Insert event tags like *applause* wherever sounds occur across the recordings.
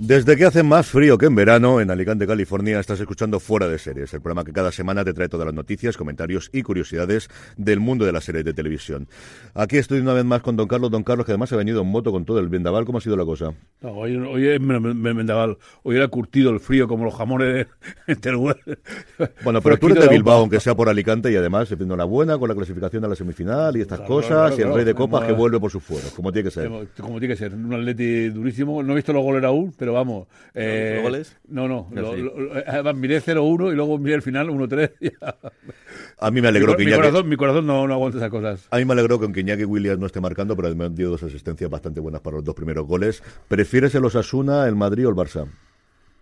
Desde que hace más frío que en verano, en Alicante, California, estás escuchando Fuera de Series, el programa que cada semana te trae todas las noticias, comentarios y curiosidades del mundo de las series de televisión. Aquí estoy una vez más con Don Carlos, Don Carlos, que además ha venido en moto con todo el vendaval. ¿Cómo ha sido la cosa? No, hoy, hoy es vendaval. Hoy era curtido el frío, como los jamones de Teruel. Bueno, pero tú eres de Bilbao, aunque sea por Alicante, y además, enhorabuena con la clasificación a la semifinal y estas Claro, cosas, claro, y el claro. rey de copas que vuelve por sus fueros, como tiene que ser. Como tiene que ser, un atleti durísimo. No he visto los goles aún, pero vamos. eh, ¿Los goles? No, no. Lo- lo- lo- además, miré 0-1 y luego miré el final 1-3. *laughs* A mí me alegró mi, que mi Iñaki- corazón, mi corazón no, no aguanta esas cosas. A mí me alegró que aunque Iñaki Williams no esté marcando, pero además dio dos asistencias bastante buenas para los dos primeros goles. ¿Prefieres el Osasuna, el Madrid o el Barça?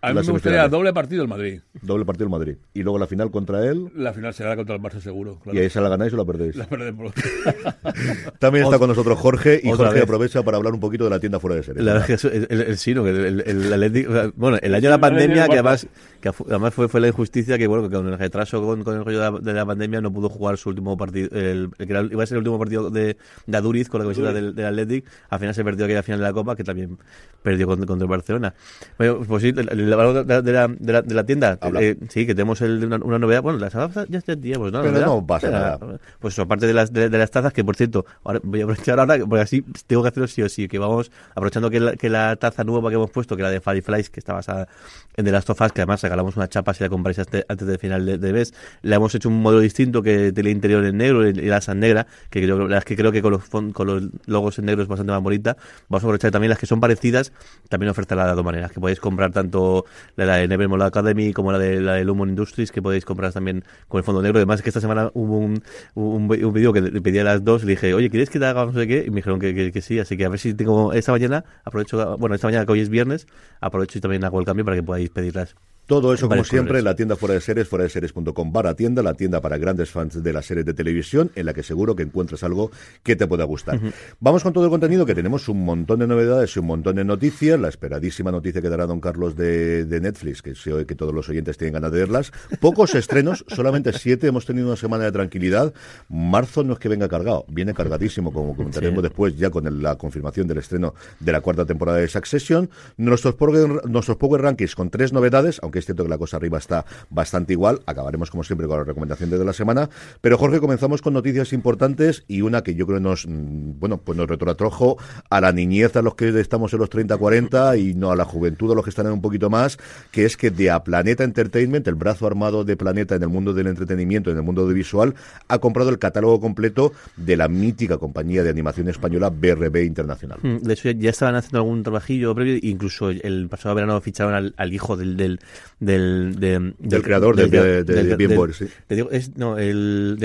A mí me gustaría doble partido el Madrid. Doble partido el Madrid. Y luego la final contra él. La final será contra el Barça seguro. Claro. Y ahí se la ganáis o la perdéis. La perdemos. *laughs* También está con nosotros Jorge y Otra Jorge vez. aprovecha para hablar un poquito de la tienda fuera de series. La verdad es que es- el, el, sí, ¿no? que el, el, el bueno, el año de la pandemia, que además, que además fue, fue la injusticia que, bueno, que con el retraso con, con el rollo de la, de la pandemia no pudo jugar su último partido, el, el que iba a ser el último partido de, de Aduriz con la camiseta del, del Athletic, al final se perdió aquella final de la Copa, que también perdió contra, contra el Barcelona. Bueno, pues sí, el- de, la, de, la, de, la, de la tienda, eh, sí, que tenemos el- una, una novedad, bueno, las tazas ya teníamos, ¿no? La Pero no pasa nada. Pues eso, aparte de las, de, de las tazas, que por cierto, ahora voy a aprovechar ahora, porque así tengo que hacerlo sí o sí, que vamos, aprovechando que la, que la taza nueva que hemos puesto, que era de Fireflies, que está basada en The Last of Us, que además regalamos una chapa si la compráis antes del final de, de mes, le hemos hecho un modelo distinto que tiene el interior en negro y la asa negra, que creo, la verdad es que creo que con los, con los logos en negro es bastante más bonita. Vamos a aprovechar también las que son parecidas, también oferta las dos maneras, que podéis comprar tanto la de Nevermore Academy como la de la de Lumon Industries, que podéis comprar también con el fondo negro. Además, que esta semana hubo un, un, un vídeo que le pedí a las dos y dije, oye, ¿quieres que te haga no sé qué? Y me dijeron que, que, que sí, así que a ver si tengo esta mañana, aprovecho, bueno, esta mañana que hoy es viernes, aprovecho y también hago el cambio para que podáis pedirlas. Todo eso, como siempre, colores. en la tienda fuera de series, fuera de series.com barra tienda, la tienda para grandes fans de las series de televisión, en la que seguro que encuentras algo que te pueda gustar. Vamos con todo el contenido, que tenemos un montón de novedades y un montón de noticias. La esperadísima noticia que dará don Carlos de, de Netflix, que sé que todos los oyentes tienen ganas de verlas. Pocos estrenos, *laughs* solamente siete. Hemos tenido una semana de tranquilidad. Marzo no es que venga cargado, viene cargadísimo, como comentaremos *laughs* Sí. después, ya con el- la confirmación del estreno de la cuarta temporada de Succession. Nuestros Power, nuestros Power Rankings con tres novedades, aunque es cierto que la cosa arriba está bastante igual. Acabaremos, como siempre, con las recomendaciones de la semana. Pero, Jorge, comenzamos con noticias importantes y una que yo creo nos, mm, bueno, pues nos retrotrajo a la niñez a los que estamos en los 30-40 y no a la juventud a los que están en un poquito más, que es que de a Planeta Entertainment, el brazo armado de Planeta en el mundo del entretenimiento, en el mundo audiovisual, ha comprado el catálogo completo de la mítica compañía de animación española BRB Internacional. Mm, De hecho, ya- estaban haciendo algún trabajillo previo, incluso el pasado verano ficharon al, hijo del, del, de- Del creador de- de- de Billboard, sí. te digo, es, no, el,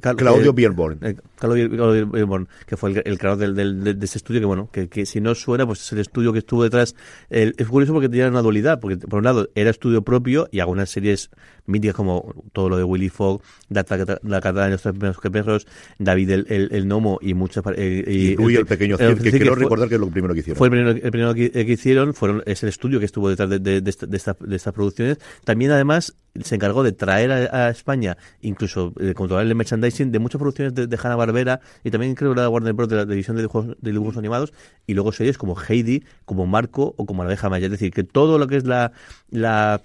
Cal- Claudio Bierborn. eh, Claudio Bierborn, que fue el, el creador del, del- de, de ese estudio, que bueno, que, que si no suena, pues es el estudio que estuvo detrás. El- es curioso porque tenía una dualidad, porque por un lado era estudio propio y algunas series míticas como todo lo de Willy Fogg, La, la Catana de los tres primeros que perros, David el, el, el Gnomo y muchas... par- eh, Y Rui, el pequeño Cid, que quiero fue- recordar que es lo primero que hicieron. fue el primero, el primero que, eh, que hicieron, fueron, es el estudio que estuvo detrás de, de, de esta- de esta- de estas producciones. También, además, se encargó de traer a, a España, incluso de controlar el merchandising de muchas producciones de, de Hanna-Barbera y también creo que la de Warner Bros. de la división de dibujos, de dibujos animados y luego series como Heidi, como Marco o como La abeja maya. Es decir, que todo lo que es la... la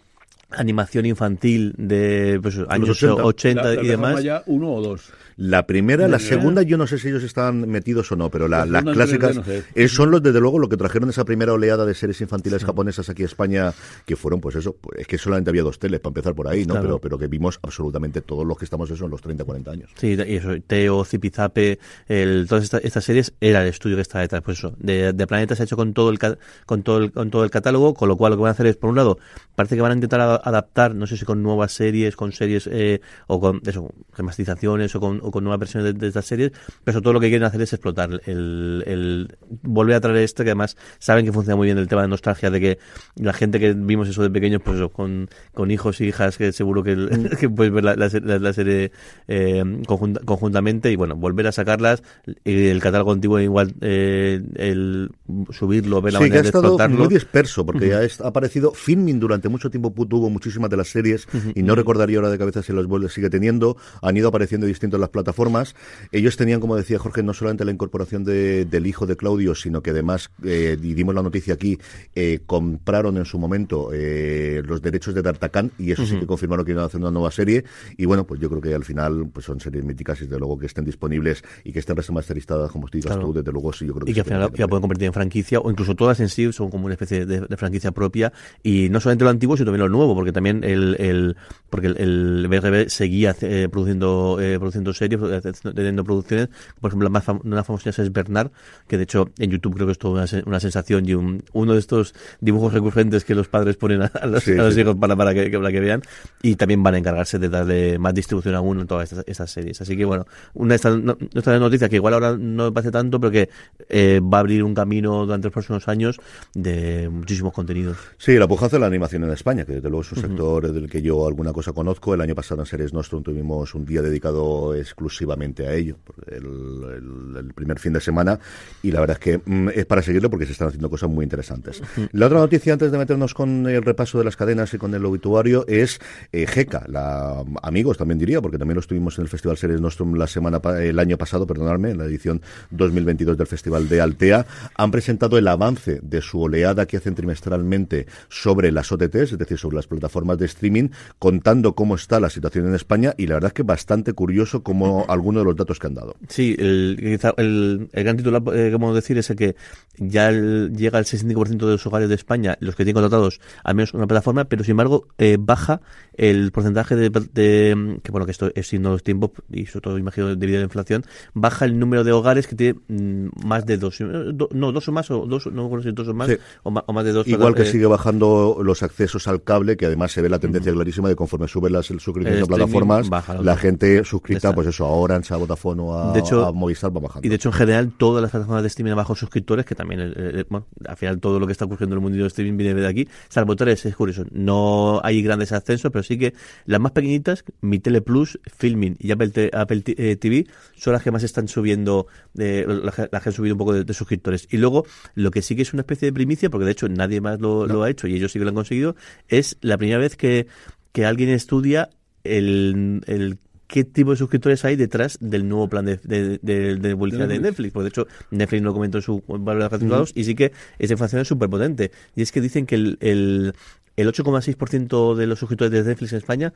animación infantil de pues, años 80. 80, La- la y demás Maya, uno o dos. La primera, la segunda, yo no sé si ellos estaban metidos o no, pero la- La las segunda en 3D clásicas son los, desde luego, lo que trajeron esa primera oleada de series infantiles japonesas aquí a España, que fueron, pues eso, pues, es que solamente había dos teles, para empezar por ahí, ¿no? Claro. Pero, pero que vimos absolutamente todos los que estamos eso en los 30, 40 años. Sí, y eso, Teo, Zipizape, el, todas esta- estas series era el estudio que está detrás, pues eso, de, de Planeta se ha hecho con todo el con todo el, con todo el catálogo, con lo cual lo que van a hacer es, por un lado, parece que van a intentar adaptar, no sé si con nuevas series, con series eh, o con eso, remasterizaciones o con, o con nuevas versiones de, de estas series, pero sobre todo lo que quieren hacer es explotar el, el volver a traer esto, que además saben que funciona muy bien el tema de nostalgia, de que la gente que vimos eso de pequeños, pues eso, con, con hijos y hijas, que seguro que, el- *laughs* que puedes ver la, la la- serie eh, conjunta- conjuntamente y bueno, volver a sacarlas, y el catálogo antiguo igual, eh, el subirlo, ver la Sí, que manera ha de estado explotarlo. muy disperso, porque est- ha aparecido Filming durante mucho tiempo, tuvo muchísimas de las series, y no recordaría ahora de cabeza si los vuelve sigue teniendo, han ido apareciendo distintos las plataformas. Ellos tenían, como decía Jorge, no solamente la incorporación de- del hijo de Claudio, sino que además, eh, y dimos la noticia aquí, eh, compraron en su momento eh, los derechos de D'Artagnan, y eso sí que confirmaron que iban a hacer una nueva serie, y bueno, pues yo creo que al final pues son series míticas, y desde luego que estén disponibles y que estén remasterizadas, como digas Claro. tú, desde luego sí, yo creo que y que al final ya pueden convertir en franquicia o incluso todas en sí son como una especie de, de franquicia propia y no solamente lo antiguo sino también lo nuevo porque también el, el porque el, el BRB seguía eh, produciendo eh, produciendo series teniendo producciones por ejemplo la más una famosa es Bernard que de hecho en YouTube creo que es toda una, una sensación y un, uno de estos dibujos recurrentes que los padres ponen a, los, Sí, a los sí. hijos para, para, que, para que vean. Y también van a encargarse de darle más distribución aún en todas estas, estas series. Así que bueno una de estas no- nuestra noticia que igual ahora no me parece tanto pero que eh, va a abrir un camino durante los próximos años de muchísimos contenidos. Sí, la pujanza de la animación en España, que desde luego es un sector del que yo alguna cosa conozco. El año pasado en Series Nostrum tuvimos un día dedicado exclusivamente a ello, el, el- el primer fin de semana, y la verdad es que mm, es para seguirlo porque se están haciendo cosas muy interesantes. La otra noticia, antes de meternos con el repaso de las cadenas y con el obituario, es eh, GECA, la, amigos también diría, porque también lo estuvimos en el Festival Series Nostrum la semana, el año pasado, perdonadme, en la edición 2022 del Festival de Altea, han presentado el avance de su oleada que hacen trimestralmente sobre las OTTs, es decir, sobre las plataformas de streaming, contando cómo está la situación en España y la verdad es que bastante curioso como algunos de los datos que han dado. Sí, el, quizá el, el gran titular eh, que podemos decir es el que ya el- llega al 65% de los hogares de España, los que tienen contratados al menos una plataforma, pero sin embargo eh, baja el porcentaje de, de- que bueno que esto es siendo los tiempos y sobre todo imagino debido a la inflación, baja el número de hogares que tiene mm, más de dos, eh, do- no dos o más o dos, no recuerdo si dos o más Sí. o, ma- o más de dos. Igual que eh, sigue bajando los accesos al cable, que además se ve la tendencia clarísima de conforme suben las suscripciones a plataformas, streaming baja, la gente suscrita, pues eso, a Orange, a Vodafone o a, De hecho- a Movistar va bajando. Y de hecho, en general, todas las plataformas de streaming bajo suscriptores, que también, eh, eh, bueno, al final todo lo que está ocurriendo en el mundo del streaming viene de aquí, salvo tres, es curioso. No hay grandes ascensos, pero sí que las más pequeñitas, Mi Tele Plus, Filming y Apple, Te- Apple T- eh, TV, son las que más están subiendo, eh, las, que- las que han subido un poco de, de suscriptores. Y luego, lo que sí que es una especie de primicia, porque de hecho nadie más lo, lo ha hecho y ellos sí que lo han conseguido, es la primera vez que, que alguien estudia el, el qué tipo de suscriptores hay detrás del nuevo plan de, de, de- de publicidad de Netflix. Porque de hecho, Netflix lo comentó en su valor de resultados y sí que esa información es súper potente. Y es que dicen que el, el, el 8,6% de los suscriptores de Netflix en España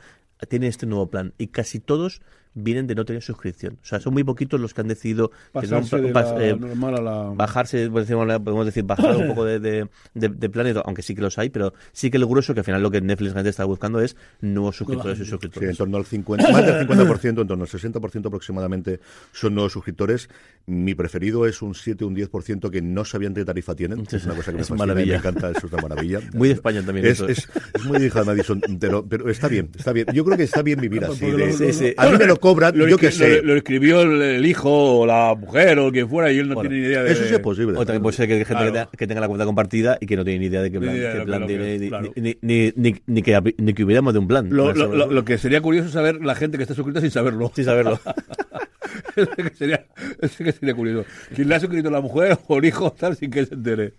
tienen este nuevo plan y casi todos vienen de no tener suscripción. O sea, son muy poquitos los que han decidido que no- Pasarse de pas- la eh, normal a la... bajarse, podemos decir, bajar un poco de, de, de, de planes, aunque sí que los hay, pero sí que lo grueso que al final lo que Netflix realmente está buscando es nuevos suscriptores y Sí, suscriptores. en torno al 50, más del 50%, en torno al 60% aproximadamente son nuevos suscriptores. Mi preferido es un 7 un 10% que no sabían qué tarifa tienen. que es una cosa que me y encanta, es una maravilla. *laughs* Muy de España también Es, eso. Es, es muy hija de Madison, pero, pero está bien, está bien. Yo creo que está bien vivir *laughs* así. Porque de- lo- sí, sí. A mí me lo cobran, Lo yo qué escri- sé. Lo, lo escribió el, el hijo o la mujer o quien fuera y él no Bueno, tiene ni idea de... Eso sí es posible. O también puede ser que hay gente Claro. que, tenga, que tenga la cuenta compartida y que no tiene ni idea de qué plan, idea qué que- que tiene, ni, claro. ni, ni, ni, ni que, ni que hubiéramos de un plan. Lo- lo que sería curioso es saber la gente que está suscrita sin saberlo. Sin saberlo. *laughs* *laughs* Eso que sería, eso que sería curioso. ¿Quién le ha suscrito la mujer o el hijo tal sin que se entere?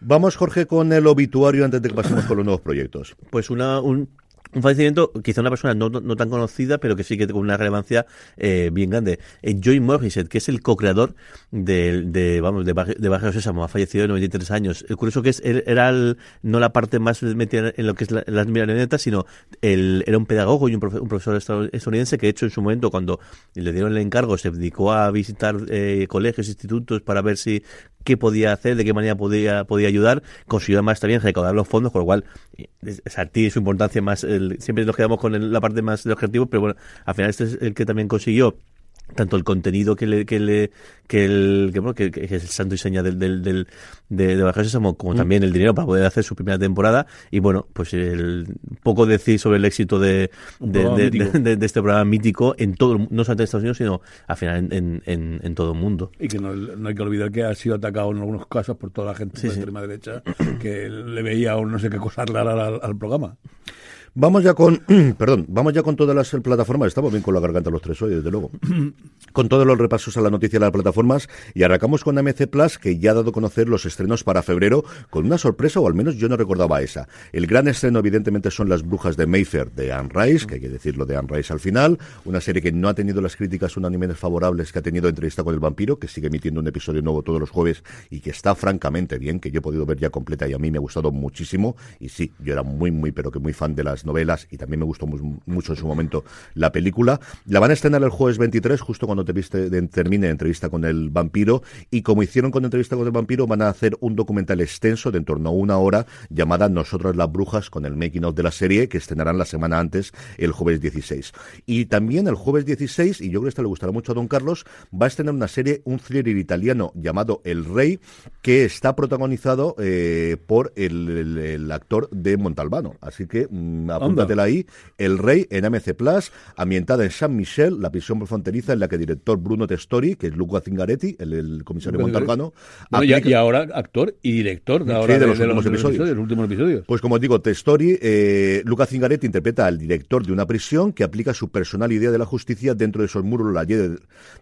Vamos, Jorge, con el obituario antes de que pasemos con los nuevos proyectos. Pues una, un, un fallecimiento, quizá una persona no, tan conocida, pero que sí que con una relevancia eh, bien grande. Eh, Joy Morissette, que es el co-creador del- de, vamos, de, Barrio- de Barrio Sésamo, ha fallecido de 93 años. El curioso que es, él era el- no la parte más metida en lo que es la- las sino el, era un pedagogo y un, profe- un profesor estadoun- estadounidense que, de hecho, en su momento, cuando le dieron el encargo, se dedicó a visitar eh, colegios, institutos para ver si qué podía hacer, de qué manera podía, podía ayudar, consiguió además también recaudar los fondos, con lo cual eh, es, a ti su importancia más, el- siempre nos quedamos con la parte más del objetivo, pero bueno, al final este es el que también consiguió tanto el contenido que le que le que el que, bueno, que, que es el santo y seña del, del, del de, de Bajo Sésamo, como también el dinero para poder hacer su primera temporada y bueno pues el poco decir sobre el éxito de de, de- de- este programa mítico en todo no solamente en Estados Unidos sino al final en, en, todo el mundo Y que no, no hay que olvidar que ha sido atacado en algunos casos por toda la gente Sí, de sí. extrema derecha que le veía un no sé qué cosa rara al, al programa. Vamos ya con, *clears throat* perdón, vamos ya con todas las plataformas. Estamos bien con la garganta los tres hoy, desde luego. *clears throat* con todos los repasos a la noticia de las plataformas y arrancamos con AMC Plus, que ya ha dado a conocer los estrenos para febrero, con una sorpresa, o al menos yo no recordaba esa. El gran estreno, evidentemente, son Las Brujas de Mayfair de Anne Rice, que hay que decirlo de Anne Rice al final. Una serie que no ha tenido las críticas unánimes favorables que ha tenido Entrevista con el Vampiro, que sigue emitiendo un episodio nuevo todos los jueves y que está francamente bien, que yo he podido ver ya completa y a mí me ha gustado muchísimo. Y sí, yo era muy, muy, pero que muy fan de las novelas y también me gustó mu- mucho en su momento la película. La van a estrenar el jueves 23, justo cuando te viste, termine entrevista con el vampiro. Y como hicieron con entrevista con el vampiro, van a hacer un documental extenso de en torno a una hora llamada Nosotras las Brujas con el making of de la serie que estrenarán la semana antes, el jueves 16. Y también el jueves 16, y yo creo que esto le gustará mucho a Don Carlos, va a estrenar una serie, un thriller italiano llamado El Rey, que está protagonizado eh, por el, actor de Montalbano. Así que apúntatela ahí. El Rey en AMC Plus, ambientada en San Michel, la prisión fronteriza en la que el director Bruno Testori, que es Luca Zingaretti, el, el comisario Montalbano, Bueno, y, aplica- y ahora actor y director de, Sí, ahora de los últimos episodios. los últimos episodios. Pues como os digo, Testori, eh, Luca Zingaretti interpreta al director de una prisión que aplica su personal idea de la justicia dentro de esos muros. La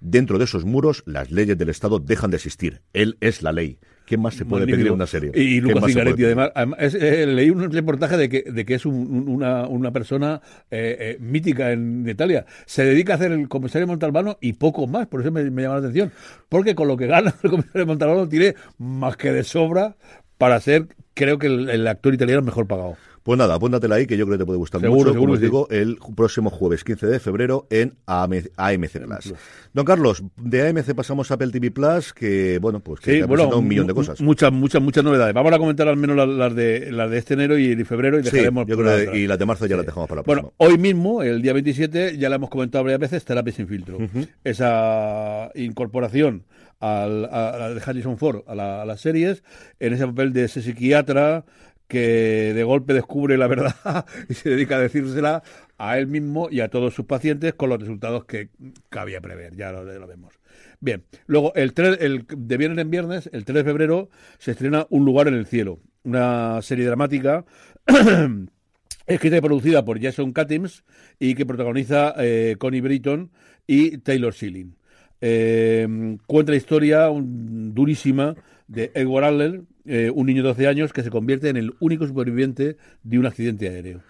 dentro de esos muros, las leyes del Estado dejan de existir. Él es la ley. ¿Qué más se puede pedir en una serie? Y ¿Qué Lucas Zingaretti, además, además, es- eh, leí un reportaje de que, de que es un- un- una, una persona eh, eh, mítica en Italia. Se dedica a hacer el comisario Montalbano y poco más, por eso me, me llama la atención. Porque con lo que gana *laughs* el comisario Montalbano tiene más que de sobra para ser, creo que el, el actor italiano mejor pagado. Pues nada, apúntatela ahí que yo creo que te puede gustar Seguro, mucho. seguro Como os sí. digo, el próximo jueves 15 de febrero en AM AMC Plus. Don Carlos, de AMC pasamos a Apple TV Plus, que bueno, pues que Sí, te ha bueno, presentado un millón de cosas. Muchas, muchas, muchas novedades. Vamos a comentar al menos las, las de, las de este enero y de febrero y dejaremos yo creo la que- y las de marzo ya las dejamos para la Bueno, próxima. hoy mismo, el día 27, ya la hemos comentado varias veces, Terapia sin filtro. Esa incorporación al, a, a la de Harrison Ford a, la- a las series, en ese papel de ese psiquiatra que de golpe descubre la verdad *laughs* y se dedica a decírsela a él mismo y a todos sus pacientes con los resultados que cabía prever, ya lo, vemos. Bien, luego el, 3, el de viernes en viernes, el 3 de febrero, se estrena Un lugar en el cielo, una serie dramática *clears throat* escrita y producida por Jason Katims y que protagoniza eh, Connie Britton y Taylor Schilling. Eh, cuenta la historia durísima de Edward Adler, eh, un niño de 12 años que se convierte en el único superviviente de un accidente aéreo.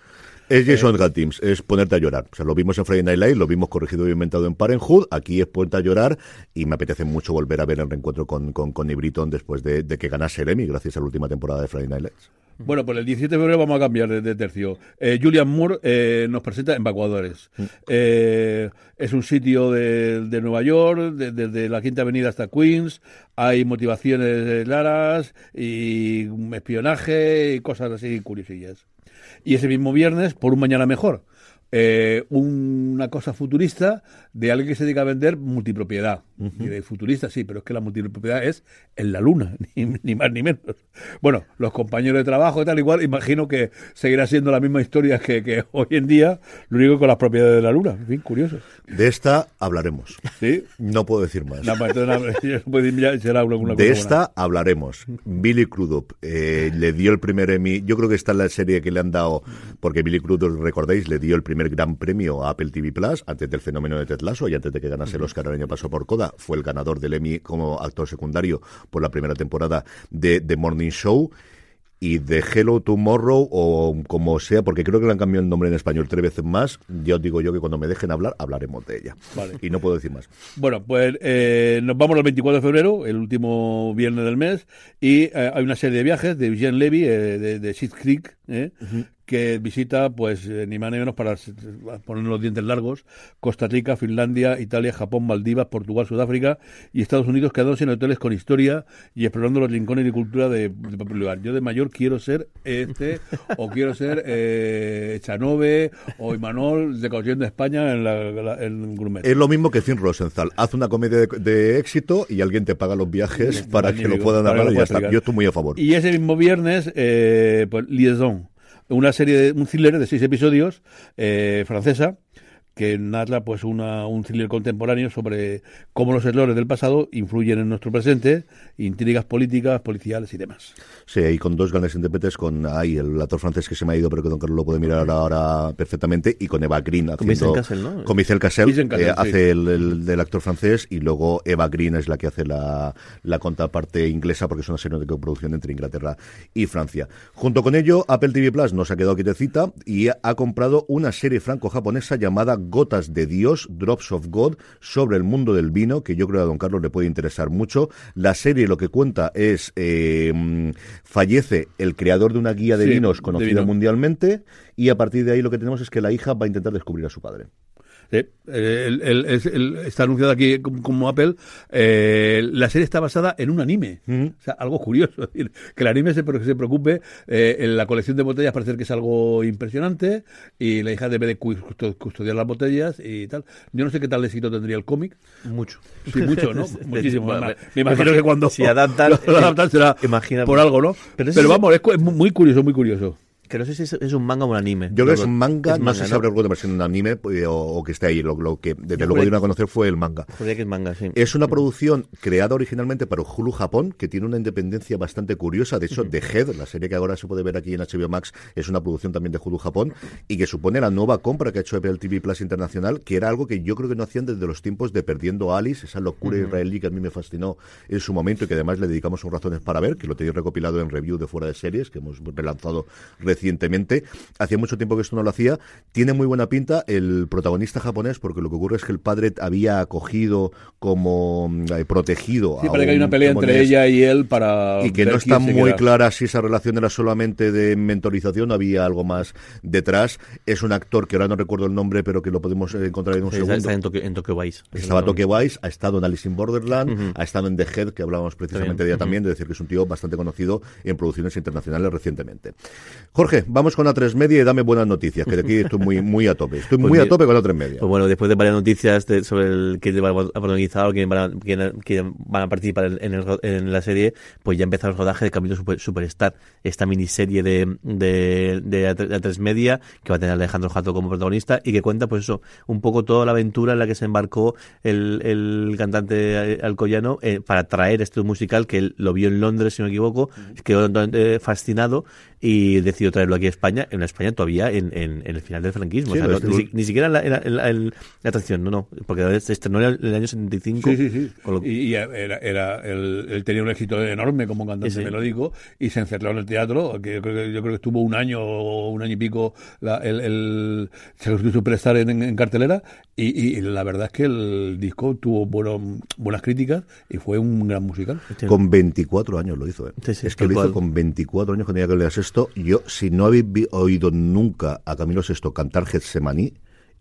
Es Jason Gattims, es ponerte a llorar. O sea, lo vimos en Friday Night Live, lo vimos corregido y inventado en Parenthood. Aquí es ponerte a llorar y me apetece mucho volver a ver el reencuentro con, con Britton después de, de que ganase el Emmy gracias a la última temporada de Friday Night Lights. Bueno, pues el 17 de febrero vamos a cambiar de, de tercio. Eh, Julian Moore eh, nos presenta Evacuadores. Eh, es un sitio de, de Nueva York, de- desde la Quinta Avenida hasta Queens. Hay motivaciones claras y espionaje y cosas así curiosillas. Y ese mismo viernes, por un mañana mejor. Eh, una cosa futurista de alguien que se dedica a vender multipropiedad. Y de futurista, sí, pero es que la multipropiedad es en la luna, *laughs* ni, ni más ni menos. Bueno, los compañeros de trabajo y tal, igual, imagino que seguirá siendo la misma historia que, que *laughs* hoy en día, lo único con las propiedades de la luna. En fin, curioso. De esta hablaremos. ¿Sí? No puedo decir más. No, pues entonces, no, *laughs* ya será alguna De esta hablaremos. Billy Crudup eh, le dio el primer Emmy. Yo creo que esta es la serie que le han dado, porque Billy Crudup, recordáis, le dio el primer gran premio a Apple TV Plus antes del fenómeno de Ted Lasso y antes de que ganase el Oscar el año pasado por Coda. Fue el ganador del Emmy como actor secundario por la primera temporada de The Morning Show y de Hello Tomorrow o como sea, porque creo que le han cambiado el nombre en español tres veces más. Ya os digo yo que cuando me dejen hablar, hablaremos de ella. Vale. Y no puedo decir más. Bueno, pues eh, nos vamos al 24 de febrero, el último viernes del mes, y eh, hay una serie de viajes de Eugene Levy, eh, de, de Creek, eh, que visita, pues, eh, ni más ni menos para poner los dientes largos, Costa Rica, Finlandia, Italia, Japón, Maldivas, Portugal, Sudáfrica y Estados Unidos, quedándose en hoteles con historia y explorando los rincones y cultura de, de papel lugar. Yo de mayor quiero ser este, o quiero ser eh, Chanove o Imanol de Caución de España en, la, la- en Gourmet. Es lo mismo que Finn Rosenthal. Haz una comedia de, de éxito y alguien te paga los viajes para que lo puedan lo y ya está. Yo estoy muy a favor. Y ese mismo viernes, eh, pues Liaison, una serie de un thriller de seis episodios eh, francesa que narra pues una, un thriller contemporáneo sobre cómo los errores del pasado influyen en nuestro presente, intrigas políticas, policiales y demás. Sí, y con dos grandes intérpretes, con ay, el actor francés que se me ha ido, pero que Don Carlos lo puede mirar ahora perfectamente, y con Eva Green haciendo... Vincent Cassel, ¿no? Con Vincent Cassel, Vincent Cassel, eh, sí. hace el, el del actor francés, y luego Eva Green es la que hace la, la contraparte inglesa, porque es una serie de coproducción entre Inglaterra y Francia. Junto con ello, Apple TV Plus no se ha quedado quietecita y ha, ha comprado una serie franco-japonesa llamada Gotas de Dios, Drops of God, sobre el mundo del vino, que yo creo que a Don Carlos le puede interesar mucho. La serie lo que cuenta es, eh, fallece el creador de una guía de Sí, vinos de conocida vino. mundialmente, y a partir de ahí lo que tenemos es que la hija va a intentar descubrir a su padre. Sí, eh, el- el- es- el- está anunciado aquí como, Apple. eh, la serie está basada en un anime. O sea, algo curioso. *laughs* Es decir, que el anime se, se preocupe eh, en la colección de botellas, parece que es algo impresionante. Y la hija debe de cu- custo- custodiar las botellas y tal. Yo no sé qué tal éxito tendría el cómic. Mucho. Sí, mucho, ¿no? *laughs* Muchísimo. Me- me imagino que cuando si adaptan- *laughs* lo, lo adaptan será por algo, ¿no? Pero vamos, es, es muy curioso, muy curioso. Que no sé si es, es un manga o un anime. Yo creo que es un manga, es no sé si habrá alguna versión en anime eh, o, o que esté ahí. Lo, lo que desde Yo luego dieron a conocer fue el manga. Que es manga, sí. Es una producción creada originalmente para Hulu Japón, que tiene una independencia bastante curiosa. De hecho, The Head, la serie que ahora se puede ver aquí en HBO Max, es una producción también de Hulu Japón y que supone la nueva compra que ha hecho Apple TV Plus Internacional, que era algo que yo creo que no hacían desde los tiempos de Perdiendo a Alice, esa locura israelí que a mí me fascinó en su momento y que además le dedicamos un razones para ver, que lo tenéis recopilado en review de fuera de series, que hemos relanzado recientemente. Hacía mucho tiempo que esto no lo hacía. Tiene muy buena pinta el protagonista japonés, porque lo que ocurre es que el padre había acogido como mm, eh, protegido Sí, a parece que hay un una pelea entre ella y él para. y que no está muy queda. clara si esa relación era solamente de mentorización, había algo más detrás. Es un actor que ahora no recuerdo el nombre, pero que lo podemos eh, encontrar en un Sí, segundo. está, en Tokyo, en Tokyo Vice. Estaba No, Tokyo Vice, ha estado en Alice in Borderland, ha estado en The Head, que hablábamos precisamente de ella también, de decir que es un tío bastante conocido en producciones internacionales recientemente. Jorge, vamos con A3 Media y dame buenas noticias, que de aquí estoy muy, muy a tope. Estoy Pues muy a tope con A3 Media. Pues bueno, después de varias noticias de- sobre el que va a protagonizar o quién van van a participar en, el en la serie, pues ya empezó el rodaje de Camino Super- Superstar, esta miniserie de, de, de A- de A3 Media, que va a tener Alejandro Jato como protagonista y que cuenta, pues eso, un poco toda la aventura en la que se embarcó el, el cantante alcoyano eh, para traer este musical que él lo vio en Londres, si no me equivoco, quedó fascinado y decidió traerlo aquí a España, en España todavía en, en, en el final del franquismo. Sí, o sea, lo no- ni, si- ni siquiera en la, en la, la- la atracción, no, no, porque se estrenó en el, en el año 75. Sí, sí, lo- Y, y era, era él, él tenía un éxito enorme como cantante Sí, sí. melódico y se encerró en el teatro, que yo creo que, yo creo que estuvo un año o un año y pico la, el, el Secret Superstar en, en- en cartelera y, y la verdad es que el disco tuvo bueno, buenas críticas y fue un gran musical. Este- Con 24 años lo hizo. ¿eh? Sí, sí, es que lo hizo cual. con 24 años cuando ya que esto. Yo, si no habéis vi- oído nunca a Camilo Sesto cantar Getsemaní,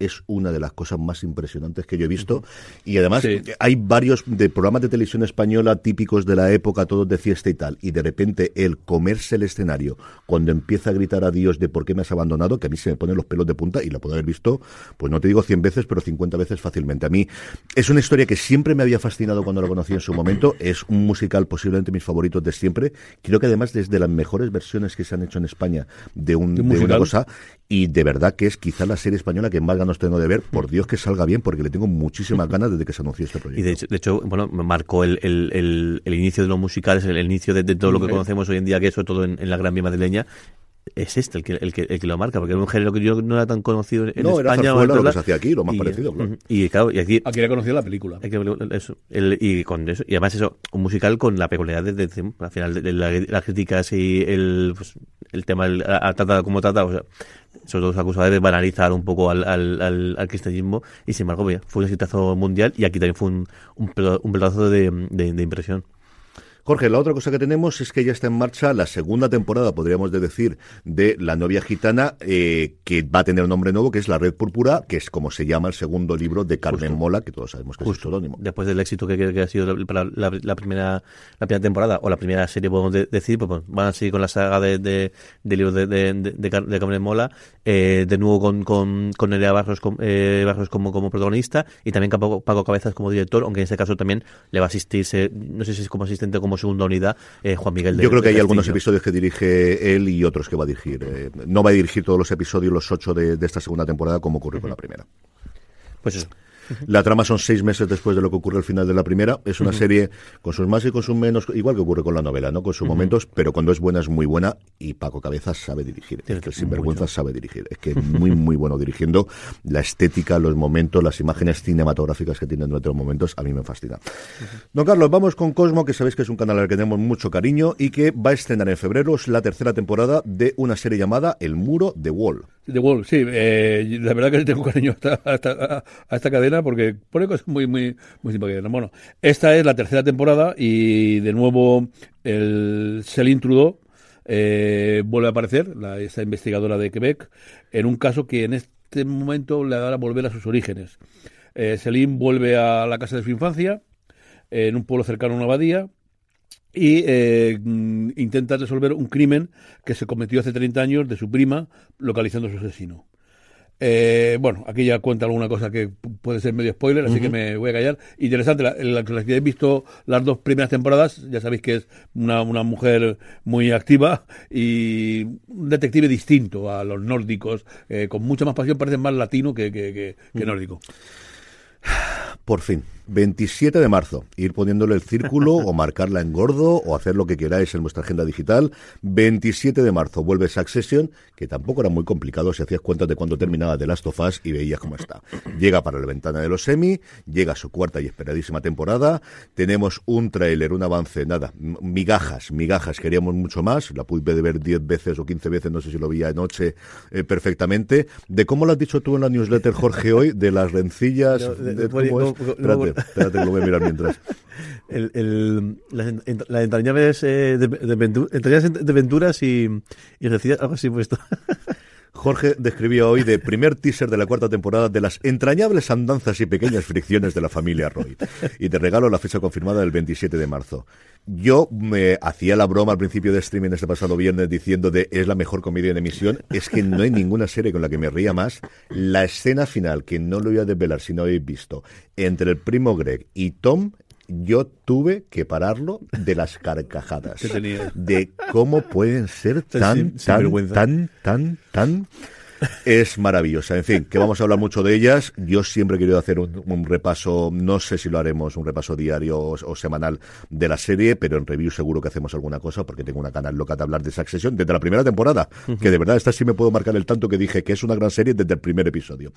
es una de las cosas más impresionantes que yo he visto. Y además hay varios de programas de televisión española típicos de la época, todos de fiesta y tal. Y de repente el comerse el escenario, cuando empieza a gritar a Dios de por qué me has abandonado, que a mí se me ponen los pelos de punta y la puedo haber visto, pues no te digo 100 veces, pero 50 veces fácilmente. A mí es una historia que siempre me había fascinado cuando la conocí en su momento. Es un musical posiblemente mis favoritos de siempre. Creo que además desde las mejores versiones que se han hecho en España de, un, de, una cosa y de verdad que es quizá la serie española que más ganas tengo de ver. Por Dios que salga bien, porque le tengo muchísimas ganas desde que se anunció este proyecto. Y de hecho, de hecho bueno, marcó el, el, el, inicio de los musicales, el, inicio de, todo lo que conocemos hoy en día, que eso todo en, en la Gran Vía madrileña, es este el que, el que, el que lo marca, porque era un género que yo no era tan conocido en no, España. Era lo que se hacía aquí, lo más parecido. Claro. Y claro, y aquí... Aquí era conocido la película. Eso, el, y, con eso, y además eso, un musical con la peculiaridad de, de, al final, de, la, las críticas y el, pues, el tema, el, a, como trata, o sea, sobre todo acusados de banalizar un poco al, al, al, cristianismo, y sin embargo, fue un exitazo mundial, y aquí también fue un, un, pedazo de, de impresión. Jorge, la otra cosa que tenemos es que ya está en marcha la segunda temporada, podríamos decir, de La novia gitana, eh, que va a tener un nombre nuevo, que es La Red Púrpura, que es como se llama el segundo libro de Carmen Justo. Mola, que todos sabemos que Justo. es pseudónimo. Después del éxito que, ha sido la, la, la, primera la primera temporada, o la primera serie, podemos de, decir, pues, pues, van a seguir con la saga de, de, de libros de, Carmen Mola, eh, de nuevo con, con, con Nerea Barros, con, eh, Barros como, como protagonista, y también Paco, Paco Cabezas como director, aunque en este caso también le va a asistir, no sé si es como asistente o como segunda unidad, eh, Juan Miguel de Yo creo que hay algunos episodios que dirige él y otros que va a dirigir. Eh, no va a dirigir todos los episodios, los ocho de, de esta segunda temporada, como ocurrió con la primera. Pues eso. La trama son seis meses después de lo que ocurre al final de la primera. Es una serie con sus más y con sus menos, igual que ocurre con la novela, ¿no? Con sus momentos, pero cuando es buena es muy buena y Paco Cabezas sabe dirigir. Es que el sinvergüenza sabe dirigir. Es que es muy, muy bueno dirigiendo. La estética, los momentos, las imágenes cinematográficas que tienen durante los momentos, a mí me fascina. Don Carlos, vamos con Cosmo, que sabéis que es un canal al que tenemos mucho cariño y que va a estrenar en febrero la tercera temporada de una serie llamada El Muro de Wall. The Wall, sí. Eh, la verdad que le tengo cariño a esta, cadena porque pone cosas muy, muy, muy simpáticas. Bueno, esta es la tercera temporada y de nuevo el Céline Trudeau eh, vuelve a aparecer, la, esta investigadora de Quebec, en un caso que en este momento le hará volver a sus orígenes. Eh, Céline vuelve a la casa de su infancia, en un pueblo cercano a una abadía, y eh, mm, intenta resolver un crimen que se cometió hace 30 años de su prima, localizando a su asesino. Eh, bueno, aquí ya cuenta alguna cosa que puede ser medio spoiler, así que me voy a callar. Interesante, la, la, la que habéis visto las dos primeras temporadas, ya sabéis que es una, una mujer muy activa y un detective distinto a los nórdicos, eh, con mucha más pasión, parece más latino que, que, que, que nórdico. Por fin, 27 de marzo, ir poniéndole el círculo *laughs* o marcarla en gordo o hacer lo que queráis en vuestra agenda digital. 27 de marzo vuelve Succession, que tampoco era muy complicado si hacías cuentas de cuando terminaba The Last of Us y veías cómo está. Llega para la ventana de los semi, llega a su cuarta y esperadísima temporada. Tenemos un tráiler, un avance, nada, migajas, migajas, queríamos mucho más. La pude ver 10 veces o 15 veces, no sé si lo vi anoche eh, perfectamente. De cómo lo has dicho tú en la newsletter, Jorge, hoy, de las rencillas. No, de- de- de- ¿cómo es? Espérate, que lo voy a mirar mientras. El, el, las, ent- las entrañables eh, de, de, ventu- entrañables de Venturas y, y recillas, algo así puesto. *laughs* Jorge describía hoy de primer teaser de la cuarta temporada de las entrañables andanzas y pequeñas fricciones de la familia Roy. Y te regalo la fecha confirmada del 27 de marzo. Yo me hacía la broma al principio de streaming este pasado viernes diciendo de es la mejor comedia en emisión. Es que no hay ninguna serie con la que me ría más. La escena final, que no lo voy a desvelar si no habéis visto, entre el primo Greg y Tom, yo tuve que pararlo de las carcajadas. Tenía. De cómo pueden ser tan, tan, tan, tan, tan es maravillosa. En fin, que vamos a hablar mucho de ellas. Yo siempre he querido hacer un, un repaso, no sé si lo haremos, un repaso diario o, o semanal de la serie, pero en review seguro que hacemos alguna cosa porque tengo una canal loca de hablar de Succession desde la primera temporada, que de verdad esta sí me puedo marcar el tanto que dije que es una gran serie desde el primer episodio.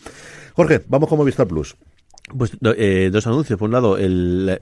Jorge, vamos con Movistar Plus. Pues eh, dos anuncios. Por un lado, el,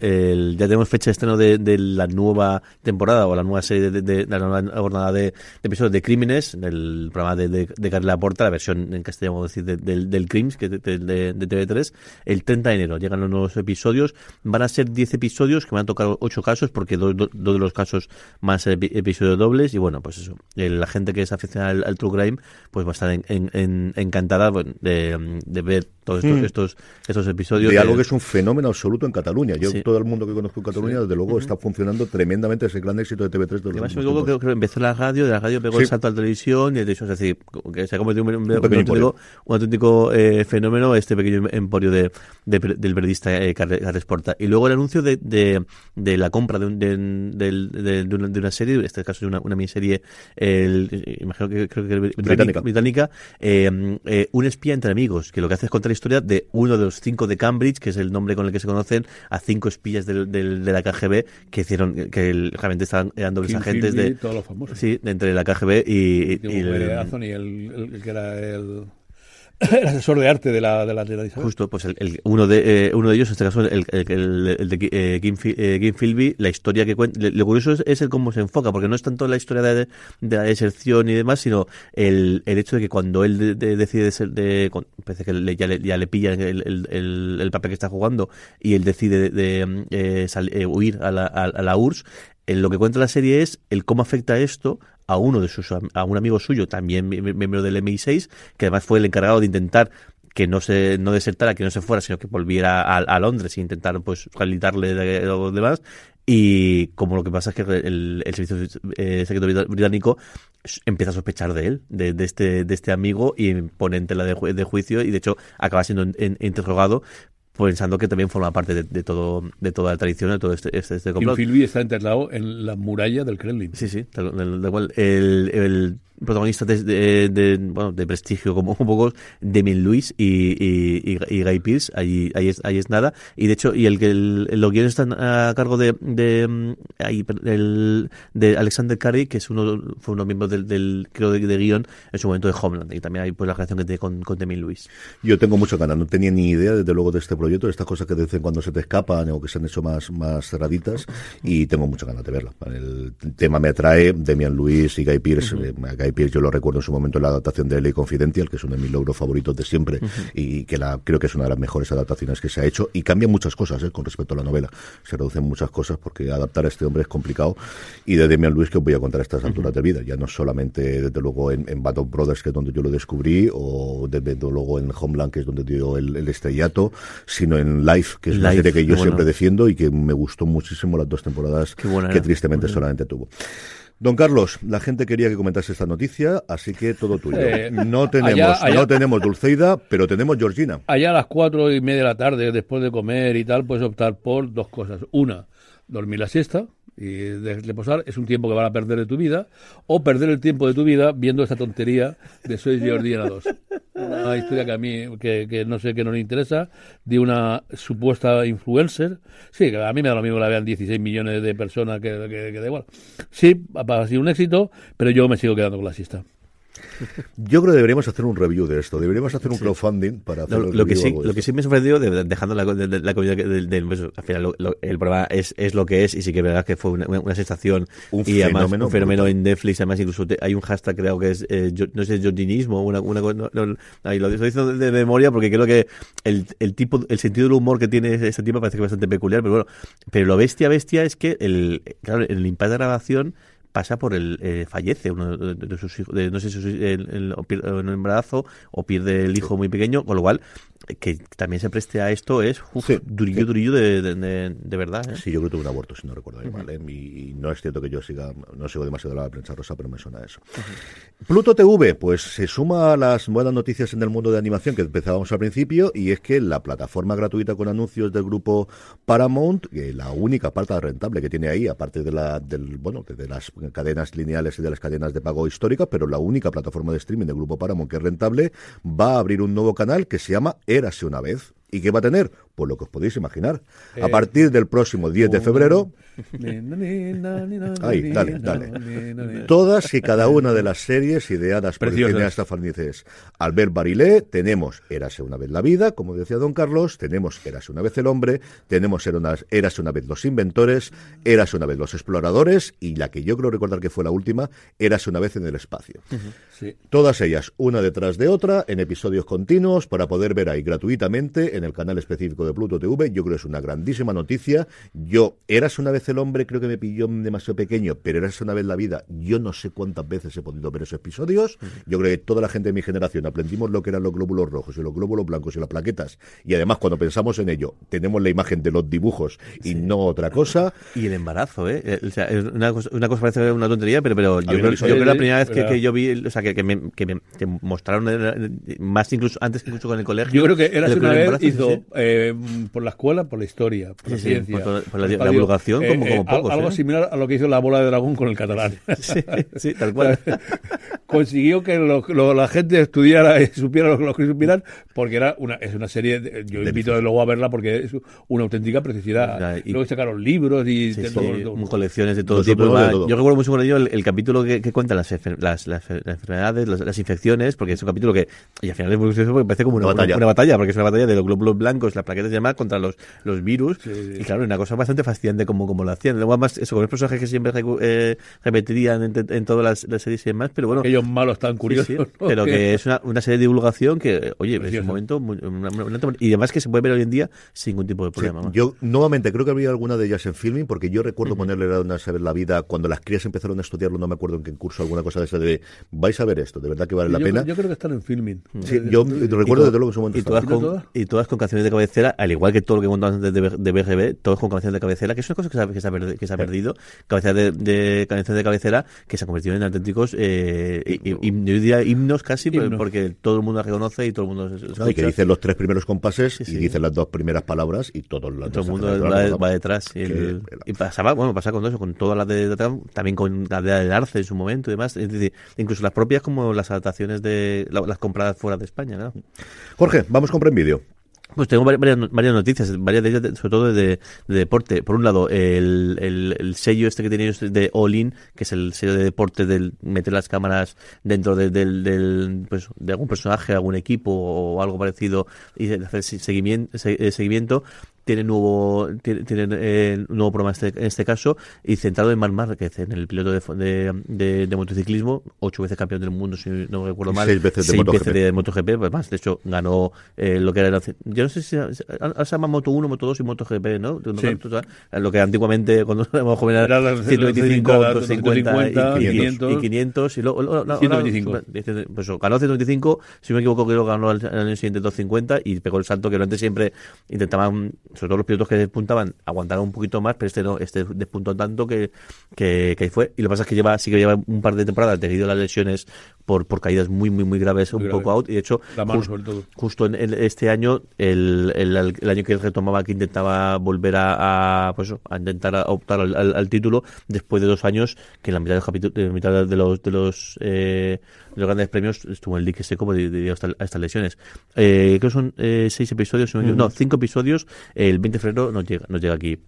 ya tenemos fecha de estreno de, la nueva temporada o la nueva serie de, la nueva jornada de, episodios de Crímenes, del programa de, Carla Porta, la versión en castellano, decir, de- del, del que de, de- de TV3, el 30 de enero. Llegan los nuevos episodios. Van a ser 10 episodios que van a tocar 8 casos, porque dos, de los casos van a ser epi- episodios dobles. Y bueno, pues eso. La gente que es aficionada al, True Crime, pues va a estar en- en- en- encantada de ver todos estos, Mm. estos, estos episodios. de de- algo que es un fenómeno absoluto en Cataluña. Yo, Sí. todo el mundo que conozco en Cataluña, desde luego, está funcionando tremendamente ese gran éxito de TV3 de los Además, luego creo, que empezó la radio, de la radio pegó Sí. el salto a la televisión y de eso es decir, que se ha convertido en un, auténtico, un auténtico, eh, fenómeno este pequeño emporio de, de- del periodista eh, Carles, Porta. Y luego el anuncio de, de, de la compra de, un- de, del- de- de una, de una serie, en este caso de una, una miniserie, el, imagino que creo que Británica. británica, eh, eh, Un espía entre amigos, que lo que hace es contar historia de uno de los cinco de Cambridge, que es el nombre con el que se conocen, a cinco espías del, del- de la KGB que hicieron, que el- realmente estaban, eran dobles Kim agentes Philby, de, todos los famosos. sí, entre la KGB y, y- y el- el- el que era el, *laughs* el asesor de arte de la, de la Isabel. Justo, pues el, el- uno de eh, uno de ellos, en este caso el, el, de eh, Kim, eh, la historia que cuenta. Lo curioso es, es el cómo se enfoca, porque no es tanto la historia de, de la deserción y demás, sino el, el hecho de que cuando él de- de- decide ser de, parece que le- ya, le, ya le pillan el, el, el- el papel que está jugando y él decide de, de, eh, sal- eh, huir a la, a, a la URSS. Eh, lo que cuenta la serie es el cómo afecta esto a uno de sus a un amigo suyo, también mie- miembro del MI6, que además fue el encargado de intentar que no se no desertara, que no se fuera, sino que volviera a, Londres e intentar pues rehabilitarle de lo demás. Y como lo que pasa es que el, el servicio eh, secreto británico empieza a sospechar de él, de, de este de este amigo y pone en tela de, ju- de juicio y de hecho acaba siendo en- en- interrogado pensando que también forma parte de, de todo de toda la tradición de todo este este, este complot. Philby está enterrado en la muralla del Kremlin. Sí, sí, tal, tal- tal cual. El, el protagonista de, de, de- bueno, de prestigio como un poco Demian Lewis y, y, y, Guy Pearce, ahí, ahí, es, ahí es nada. Y de hecho, y el que los guiones están a cargo de, de, mm, el- de Alexander Curry, que es uno, fue uno miembro del, del creo de, de guion en su momento de Homeland. Y también hay pues la relación que tiene con, con Demian Lewis. Yo tengo mucho ganas, no tenía ni idea desde luego de este proyecto, de estas cosas que de vez en cuando se te escapan o que se han hecho más, más cerraditas y tengo mucho ganas de verla. El tema me atrae, Demian Lewis y Guy Pearce, eh, a Guy Pearce yo lo recuerdo en su momento en la adaptación de LA Confidential, que es uno de mis logros favoritos de siempre y que la, creo que es una de las mejores adaptaciones que se ha hecho y cambia muchas cosas eh, con respecto a la novela. Se reducen muchas cosas porque adaptar a este hombre es complicado y de Demian Lewis que os voy a contar a estas alturas de vida, ya no solamente desde luego en, en of Brothers que es donde yo lo descubrí o desde luego en Homeland que es donde dio el, el estrellato, sino en Life, que es una Life, serie que yo bueno. siempre defiendo y que me gustó muchísimo las dos temporadas que era. tristemente solamente tuvo. Don Carlos, la gente quería que comentase esta noticia, así que todo tuyo. Eh, no tenemos, allá- allá- no tenemos Dulceida, pero tenemos Georgina. Allá a las cuatro y media de la tarde, después de comer y tal, puedes optar por dos cosas. Una, dormir la siesta y reposar, es un tiempo que van a perder de tu vida, o perder el tiempo de tu vida viendo esta tontería de Soy Georgina 2. Una historia que a mí, que, que no sé, que no le interesa, de una supuesta influencer. Sí, que a mí me da lo mismo que la vean 16 millones de personas, que, que, que da igual. Sí, ha sido un éxito, pero yo me sigo quedando con la siesta. Yo creo que deberíamos hacer un review de esto. Deberíamos hacer un crowdfunding para hacer Lo, que sí, de lo que sí me ha sorprendido, de- de- dejando la, de- de- la comida del, del- pues, al final lo- lo- el programa es, es lo que es y sí que es verdad que fue una, una sensación Un y además fenómeno un fenómeno brutal. en Netflix, además incluso te- hay un hashtag creo que es, eh, yo- no sé, jordinismo, una, una cosa, no, no, ahí lo diciendo de, de memoria porque creo que el, el tipo, el sentido del humor que tiene este tipo parece que es bastante peculiar, pero bueno, pero lo bestia bestia es que el, claro, el impact de grabación pasa por el eh, fallece uno de, sus hijos de- no sé si sus- el, el- embarazo o pierde el hijo muy pequeño con lo cual que también se preste a esto es uf, Sí. durillo durillo de, de, verdad ¿eh? Sí, yo creo que tuve un aborto, si no recuerdo bien mal. ¿eh? Y, y no es cierto que yo siga, no sigo demasiado la prensa rosa, pero me suena eso. Pluto TV, pues se suma a las buenas noticias en el mundo de animación que empezábamos al principio, y es que la plataforma gratuita con anuncios del grupo Paramount, que la única parte rentable que tiene ahí, aparte de la, del, bueno, de, de las cadenas lineales y de las cadenas de pago históricas, pero la única plataforma de streaming del grupo Paramount que es rentable, va a abrir un nuevo canal que se llama Érase una vez. ¿Y qué va a tener? Pues lo que os podéis imaginar. A Eh, partir del próximo 10 de febrero, Ahí, dale, dale. Todas y cada una de las series ideadas por el Preciosas. cineasta francés Albert Barilé, tenemos Érase una vez la vida, como decía don Carlos, tenemos Érase una vez el hombre, tenemos Érase una vez los inventores, Érase una vez los exploradores y la que yo creo recordar que fue la última, Érase una vez en el espacio. Sí. Todas ellas, una detrás de otra, en episodios continuos, para poder ver ahí gratuitamente en el canal específico de Pluto TV. Yo creo que es una grandísima noticia. Yo, eras una vez el hombre, creo que me pilló demasiado pequeño, pero eras una vez la vida. Yo no sé cuántas veces he podido ver esos episodios. Yo creo que toda la gente de mi generación aprendimos lo que eran los glóbulos rojos y los glóbulos blancos y las plaquetas. Y además, cuando pensamos en ello, tenemos la imagen de los dibujos y no otra cosa. Y el embarazo, ¿eh? Eh, O sea, es una, cosa, una cosa parece una tontería, pero, pero yo, creo, me yo creo que la primera vez que, que yo vi, o sea, que, que me, que me- que mostraron eh, más incluso, antes incluso con el colegio. Yo creo que Eras una vez embarazo, sí, hizo sí. eh, por la escuela, por la historia, por la Sí, sí, ciencia. por por la- la divulgación como- como al- pocos, Algo ¿eh? similar a lo que hizo la bola de dragón con el catalán. *laughs* Sí, sí, tal cual. *laughs* Consiguió que lo- lo- la gente estudiara y supiera lo, lo que supieran, porque era una, es una serie, de- yo invito luego a verla porque es una auténtica preciosidad. Ya, y- luego sacaron libros y Sí, de sí, todo- todo. colecciones de todo tipo. de. Yo recuerdo mucho con ello el, el capítulo que, que cuenta las, las, las, las enfermedades, las, las infecciones, porque es un capítulo que, y al final es muy gracioso porque parece como una, Una batalla. una batalla, porque es una batalla de los glóbulos blancos, las plaquetas y demás, contra los, los virus. Sí. Y claro, una cosa bastante fascinante como, como lo hacían. Luego, además, eso, con los personajes que siempre eh, repetirían en, en todas las, las series y demás, pero bueno. Aquellos malos tan curiosos. sí, ¿no? pero que es una, una serie de divulgación que, oye, es Preciosa. un momento muy- una- una- una- y además que se puede ver hoy en día sin ningún tipo de problema. yo nuevamente creo que había alguna de ellas en filming porque yo recuerdo ponerle a una saber la vida cuando las crías empezaron a estudiarlo no me acuerdo en qué curso alguna cosa de esa de vais a ver esto de verdad que vale la yo, pena yo creo que están en filming. Sí, Eh, yo recuerdo desde luego que en su momento y todas, estaba. ¿Y no con, todas? y todas con canciones de cabecera, al igual que todo lo que contamos antes de, de BGB, todos con canciones de cabecera, que es una cosa que se ha, que se ha, perdi- que se ha perdido, cabecera de, de de cabecera que se han convertido en auténticos, eh, y- y- him- yo diría himnos casi, Himnos. porque todo el mundo las reconoce y todo el mundo se- escucha. y que dicen los tres primeros compases Sí, sí. y dicen las dos primeras palabras y todos los todo el mundo va, detrás. Y, el- y pasaba, bueno, pasaba con todo eso, con todas las de, también con la de Arce en su momento y demás. Es decir, incluso las propias como las adaptaciones de la- las compradas fuera de España, ¿no? Jorge vamos con en vídeo Pues tengo vari- varias, varias noticias, varias de ellas, sobre todo de, de deporte. Por un lado, el, el, el sello este que tienen de All In, que es el sello de deporte del meter las cámaras dentro de, del, del, pues, de algún personaje, algún equipo o algo parecido y hacer eh, seguimiento. Tiene nuevo, tiene, tiene, eh, un nuevo programa este- en este caso y centrado en Marc Márquez, en el piloto de, de, de, de motociclismo, ocho veces campeón del mundo, si no recuerdo Y mal. seis veces de MotoGP. de MotoGP, pues más, de hecho, ganó eh, lo que era. la- yo no sé si ahora se llama Moto 1, Moto 2 y MotoGP, ¿no? ¿Tú- Sí. sabes? Lo que antiguamente, cuando *laughs* éramos jóvenes, Era era las- 125, las 250 250, y 500. 500. Y 500 y luego. luego- no, 125. ahora, pues eso, ganó 125, si no me equivoco, creo que ganó al al año siguiente 250 y pegó el salto que antes siempre intentaban, sobre todo los pilotos que despuntaban, aguantar un poquito más, pero este no, este despuntó tanto que, que, que ahí fue. Y lo que pasa es que lleva, sí que lleva un par de temporadas debido a las lesiones por, por caídas muy, muy, muy graves, Muy un grave. poco out. Y de hecho, mano justo en, en este año, el, el, el año que él retomaba, que intentaba volver a, a, pues, a intentar a optar al, al- al título, después de dos años, que en la mitad de los, capitu- de, mitad de los, de los, eh, de los grandes premios estuvo en el dique seco de- debido a, esta- a estas lesiones. Eh, creo que son eh, seis episodios, no, cinco episodios, el 20 de febrero nos llega, nos llega aquí.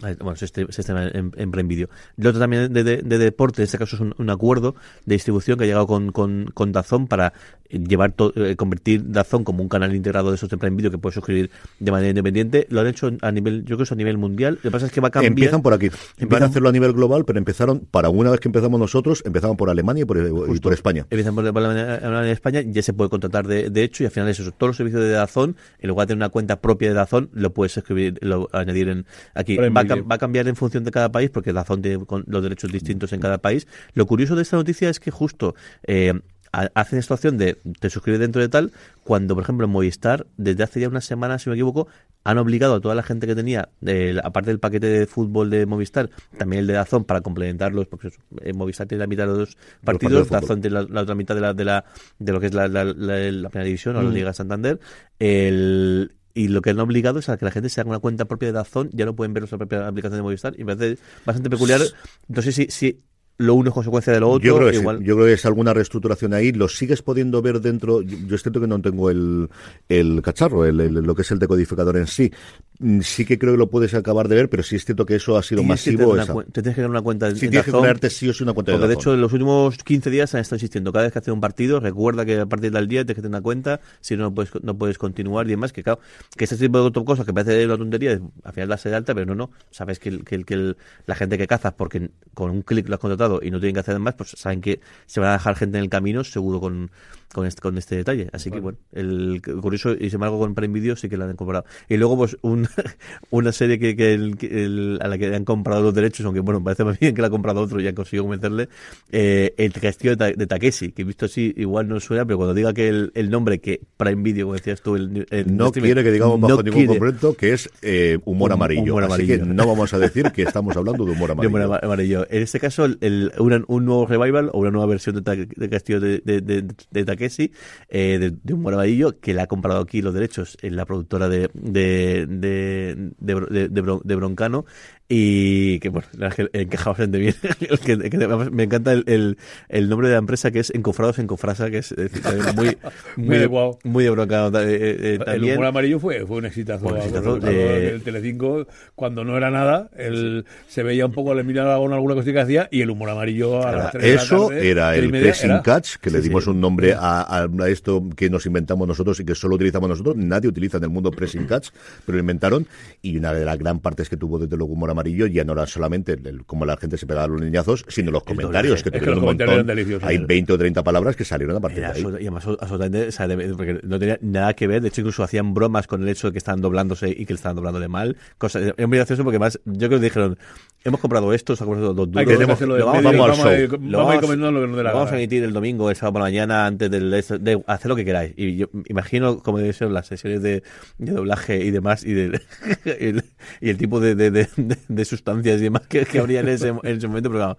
Bueno, se, estre- se estrena en, en Prime Video. El otro también de, de- de deporte, en este caso es un, un acuerdo de distribución que ha llegado con, con, con Dazón para eh, llevar to- eh, convertir Dazón como un canal integrado de esos de Prime Video que puedes suscribir de manera independiente. Lo han hecho a nivel, yo creo que es a nivel mundial. Lo que pasa es que va a cambiar. Empiezan por aquí. Van a Empiezan- hacerlo a nivel global, pero empezaron, para una vez que empezamos nosotros, empezaban por Alemania y por, y por España. Empiezan por, la- en España, ya se puede contratar de, de hecho y al final es eso. Todos los servicios de Dazón, en lugar de tener una cuenta propia de Dazón, lo puedes escribir, lo, añadir en aquí. Prime a, va a cambiar en función de cada país porque Dazón tiene los derechos distintos en cada país. Lo curioso de esta noticia es que justo eh, ha- hacen esta opción de te suscribes dentro de tal, cuando por ejemplo en Movistar, desde hace ya unas semanas, si no me equivoco, han obligado a toda la gente que tenía, eh, aparte del paquete de fútbol de Movistar, también el de Dazón para complementarlos, porque eh, Movistar tiene la mitad de los dos partidos fútbol. Dazón tiene la, la otra mitad de la, de la de lo que es la, la, la- la primera división o la Liga Santander. El, y lo que han obligado es a que la gente se haga una cuenta propia de Dazón, ya no pueden ver nuestra propia aplicación de Movistar, y me parece bastante peculiar. No sé si, si lo uno es consecuencia de lo otro. Yo creo, que sí. igual... yo creo que es alguna reestructuración ahí. Lo sigues pudiendo ver dentro. Yo, yo es cierto que no tengo el, el cacharro, el, el- lo que es el decodificador en sí. Mm, Sí que creo que lo puedes acabar de ver, pero sí es cierto que eso ha sido masivo. te tienes que crear una cuenta en, Sí, en tienes que crearte sí o sí una cuenta de Porque de Dazón. hecho en los últimos 15 días han estado insistiendo, cada vez que hace un partido, recuerda que a partir del día tienes que tener una cuenta, si no, no puedes, no puedes continuar y demás, que claro, que ese tipo de cosas que parece una tontería, al final darse de alta, pero no, no, sabes que, el- que, el- que el- la gente que cazas, porque con un clic lo has contratado y no tienen que hacer más, pues saben que se van a dejar gente en el camino seguro con, con, este, con este detalle. Así que bueno, el curioso, y sin embargo con Prime Video sí que la han incorporado. Y luego pues un, *laughs* una serie que, que el- que el- a la que han comprado los derechos, aunque bueno, parece más bien que la ha comprado otro y han conseguido convencerle, eh, el castillo de, Ta- de Takeshi, que visto así igual no suena, pero cuando diga que el, el nombre que Prime Video, como decías tú, el, el No streaming, quiere que digamos bajo no ningún momento que es eh, humor amarillo. humor Así que amarillo. no vamos a *laughs* decir que estamos hablando de humor de amarillo. humor ama- amarillo. En este caso, el, una- un nuevo revival o una nueva versión de, Ta- de Castillo de, de, Takeshi, eh, de, de humor amarillo, que le ha comprado aquí los derechos en la productora de, de, de, de, Bro- de- de Bron- de Broncano. Y que, bueno, la verdad es que encaja bastante bien. *laughs* El que- que me encanta el, el, el nombre de la empresa que es Encofrados en Cofrasa, que es, es muy, *laughs* Muy muy, adecuado. muy de Broncano. eh, eh, El también. humor amarillo fue, fue un exitazo. Un exitazo, eh, El Telecinco, cuando no era nada, él se veía un poco, le miraba con alguna cosita que hacía y el humor amarillo a las tres de la Eso tarde, era el media, pressing era- catch, que le Sí, dimos sí. un nombre a, a- a esto que nos inventamos nosotros y que solo utilizamos nosotros. Nadie utiliza en el mundo pressing catch, pero lo inventaron. Y una de las gran partes que tuvo desde luego humor amarillo ya no era solamente el- como la gente se pegaba los niñazos, sino los comentarios, que Es que tuvieron los un comentarios montón. eran Hay ¿eh? 20 o 30 palabras que salieron a partir de ahí. y además absolutamente, o sea, de- porque no tenía nada que ver, de hecho incluso hacían bromas con el hecho de que estaban doblándose y que le estaban doblándole mal, cosas, es muy gracioso porque además yo creo que dijeron, hemos comprado esto, os ha comprado dos duros, que lo vamos, al a ir- lo vamos a lo que nos dé la vamos a emitir el domingo, el sábado por la mañana, antes del de, hacer lo que queráis. Y yo imagino como deben ser las sesiones de, de doblaje y demás, y, de, *laughs* el, y el tipo de, sustancias y demás que, que habría en ese, en ese momento, pero claro,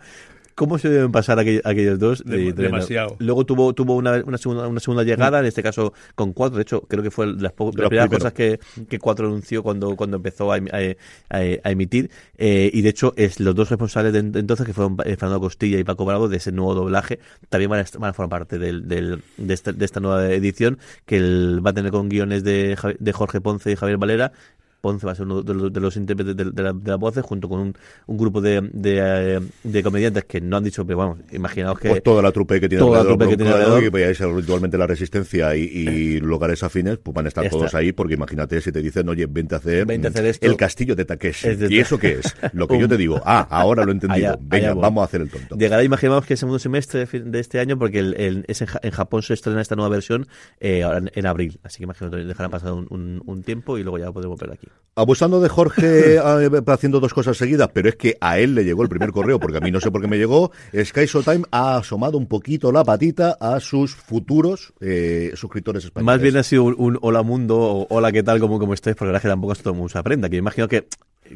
¿Cómo se deben pasar aquellos, aquellos dos? Eh, demasiado. Luego tuvo, tuvo una, una, segunda, una segunda llegada, en este caso con cuatro. De hecho, creo que fue las, po- De las primeras cosas que, que cuatro anunció cuando, cuando empezó a, em- a- a- a emitir. Eh, y de hecho, es los dos responsables de, entonces, que fueron eh, Fernando Costilla y Paco Bravo, de ese nuevo doblaje, también van a, est- van a formar parte del, del- de, esta, de esta nueva edición, que el- va a tener con guiones de Jorge Ponce y Javier Valera. Ponce va a ser uno de los, de los intérpretes de, de la- de las voces, junto con un, un grupo de, de, eh, de comediantes que no han dicho, pero vamos, imaginaos que... Pues toda la trupe que tiene toda la trupe que tiene alrededor. que veáis el- ritualmente la resistencia y, y lugares afines, pues van a estar todos ahí, porque imagínate si te dicen, oye, vente a hacer, Vente a hacer esto. el castillo de Takeshi. Es ¿Y eso qué es? Lo que yo te digo, ah, ahora lo he entendido, Allá- venga, allá vamos a hacer el tonto. Llegará, imaginamos que el segundo semestre de este año, porque el, el- es en, en Japón se estrena esta nueva versión eh, en, en abril. Así que imagino que dejarán pasar un, un- un tiempo y luego ya podremos ver aquí. Abusando de Jorge *laughs* eh, haciendo dos cosas seguidas, pero es que a él le llegó el primer correo, porque a mí no sé por qué me llegó. Sky Showtime ha asomado un poquito la patita a sus futuros eh, suscriptores españoles. Más bien ha sido un, un hola mundo o hola qué tal, como, como estáis, porque la verdad es que tampoco es todo el mundo se aprenda. Que yo imagino que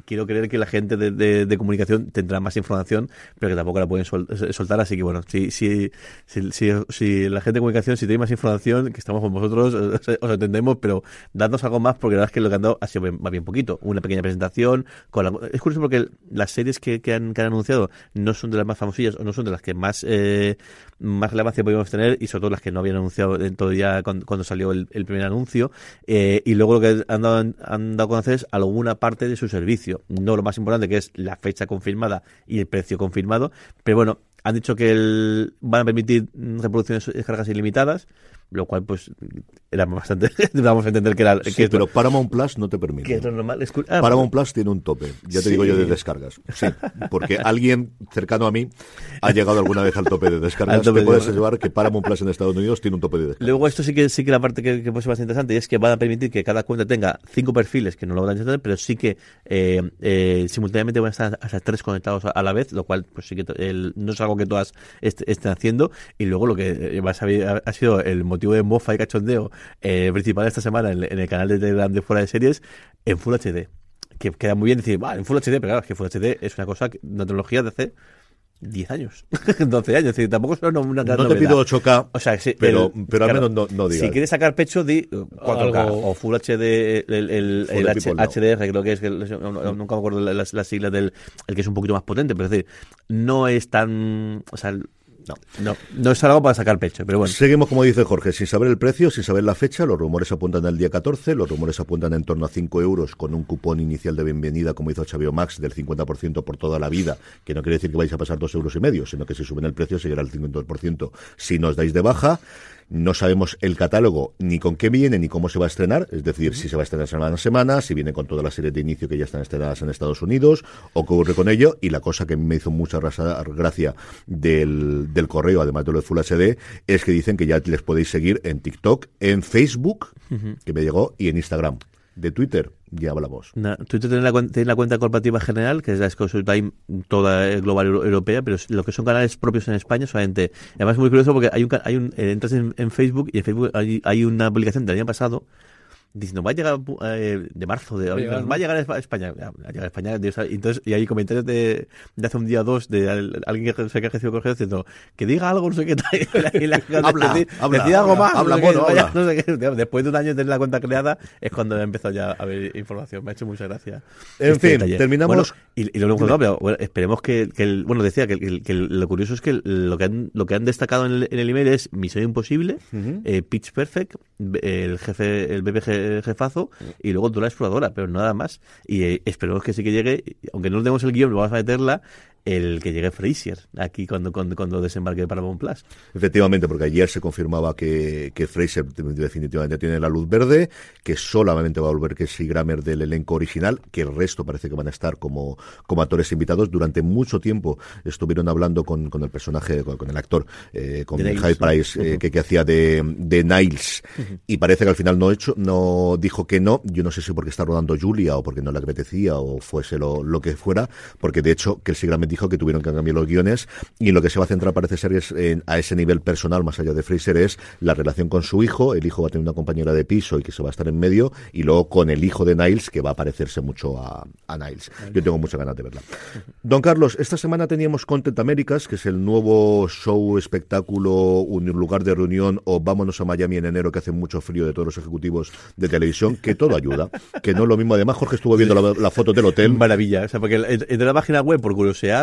quiero creer que la gente de, de- comunicación tendrá más información, pero que tampoco la pueden sol- soltar. Así que bueno, si, si, si, si, la gente de comunicación, si tenéis más información, que estamos con vosotros, *laughs* os, os entendemos, pero dadnos algo más, porque la verdad es que lo que han dado ha sido más bien poquito. Una pequeña presentación. Con la- es curioso porque las series que, que, han, que han anunciado no son de las más famosillas o no son de las que más, eh, más relevancia podíamos tener y sobre todo las que no habían anunciado ya cuando, cuando salió el, el primer anuncio. Eh, y luego lo que han dado, han dado a conocer es alguna parte de su servicio. No lo más importante que es la fecha confirmada y el precio confirmado. Pero bueno, han dicho que el- van a permitir reproducciones y descargas ilimitadas, lo cual pues era bastante, *laughs* vamos a entender que era Sí, que pero lo- Paramount Plus no te permite. que es lo normal. Es ah, Paramount Plus tiene un tope, ya te Sí. digo yo, de descargas. Sí, porque alguien cercano a mí ha llegado alguna vez al tope de descargas. Tope te de- puedes llevar que Paramount Plus en Estados Unidos tiene un tope de descargas. Luego esto sí que sí que la parte que, que puede ser bastante interesante y es que van a permitir que cada cuenta tenga cinco perfiles que no lo van a entender, pero sí que eh, eh, simultáneamente van a estar hasta tres conectados a, a la vez, lo cual pues sí que el- no es algo que todas est- estén haciendo. Y luego lo que eh, va a saber- ha sido el motivo de mofa y cachondeo eh, principal esta semana en, en el canal de Telegram de Fuera de Series en Full HD. Que queda muy bien decir, va, en Full HD, pero claro, es que Full HD es una cosa, que- una tecnología de hace 10 años, *laughs* 12 años. Es decir, tampoco son una gran No te novedad. pido 8K, O sea, pero, el- pero al menos no, no digas. Si quieres sacar pecho, di uh, 4K Algo- o Full HD, el, el, Full H-. HDR, creo que es, que no- no- nunca me acuerdo las, las siglas del el que es un poquito más potente, pero es decir, no es tan. O sea, no, no, no es algo para sacar pecho, pero bueno. Seguimos, como dice Jorge, sin saber el precio, sin saber la fecha. Los rumores apuntan al día 14, los rumores apuntan en torno a 5 euros con un cupón inicial de bienvenida, como hizo HBO Max, del 50% por toda la vida, que no quiere decir que vais a pasar 2 euros y medio, sino que si suben el precio seguirá el 50% si nos dais de baja. No sabemos el catálogo ni con qué viene ni cómo se va a estrenar, es decir, si se va a estrenar semana a semana, si viene con todas las series de inicio que ya están estrenadas en Estados Unidos, o qué ocurre con ello. Y la cosa que me hizo mucha gracia del, del correo, además de lo de Full HD, es que dicen que ya les podéis seguir en TikTok, en Facebook, que me llegó, y en Instagram. De Twitter, ya hablamos. Na- Twitter tiene la, tiene la cuenta corporativa general, que es la Time toda eh, global euro- europea, pero lo que son canales propios en España solamente. Además es muy curioso porque hay un, hay un eh, entras en, Facebook y en Facebook hay una publicación del año pasado diciendo va a llegar eh, de marzo de va a llegar a España va a llegar a España Dios y entonces y hay comentarios de, de hace un día o dos de al- alguien que se que ha recibido correo diciendo que diga algo no sé qué tal *laughs* y la- y la- Habla, decir, habla, decir algo habla, más habla, no sé qué, bueno, vaya, habla. no sé qué. *laughs* después de un año de tener la cuenta creada es cuando he empezado ya a ver información me ha hecho mucha gracia En este fin, detalle. terminamos- Bueno, y, y lo hemos contado, pero bueno, esperemos que, que el, bueno, decía que, que el- lo curioso es que lo que han, lo que han destacado en el, en el email es Misión Imposible, eh, Pitch Perfect, el jefe, el BBG jefazo, y luego Dora Exploradora, pero nada más. Y eh, esperemos que sí que llegue, aunque no demos el guion, lo vamos a meterla, el que llegue Fraser, aquí cuando, cuando, cuando desembarque para Paramount Plus. Efectivamente, porque ayer se confirmaba que, que Fraser definitivamente tiene la luz verde, que solamente va a volver que si Grammer del elenco original, que el resto parece que van a estar como, como actores invitados. Durante mucho tiempo estuvieron hablando con, con el personaje, con, con el actor, eh, con De Niles. Hyde Price, eh, que, que hacía de, de Niles, y parece que al final no hecho, no dijo que no. Yo no sé si porque está rodando Julia o porque no le apetecía o fuese lo, lo que fuera, porque de hecho que el Grammer dijo que tuvieron que cambiar los guiones y lo que se va a centrar parece ser en- a ese nivel personal más allá de Fraser es la relación con su hijo, el hijo va a tener una compañera de piso y que se va a estar en medio y luego con el hijo de Niles que va a parecerse mucho a, Niles. Yo tengo muchas ganas de verla. Don Carlos, esta semana teníamos Content Américas, que es el nuevo show, espectáculo, un lugar de reunión o vámonos a Miami en enero que hace mucho frío de todos los ejecutivos de televisión, que todo ayuda, que no es lo mismo. Además, Jorge estuvo viendo la, foto del hotel. Maravilla, o sea, porque la página web por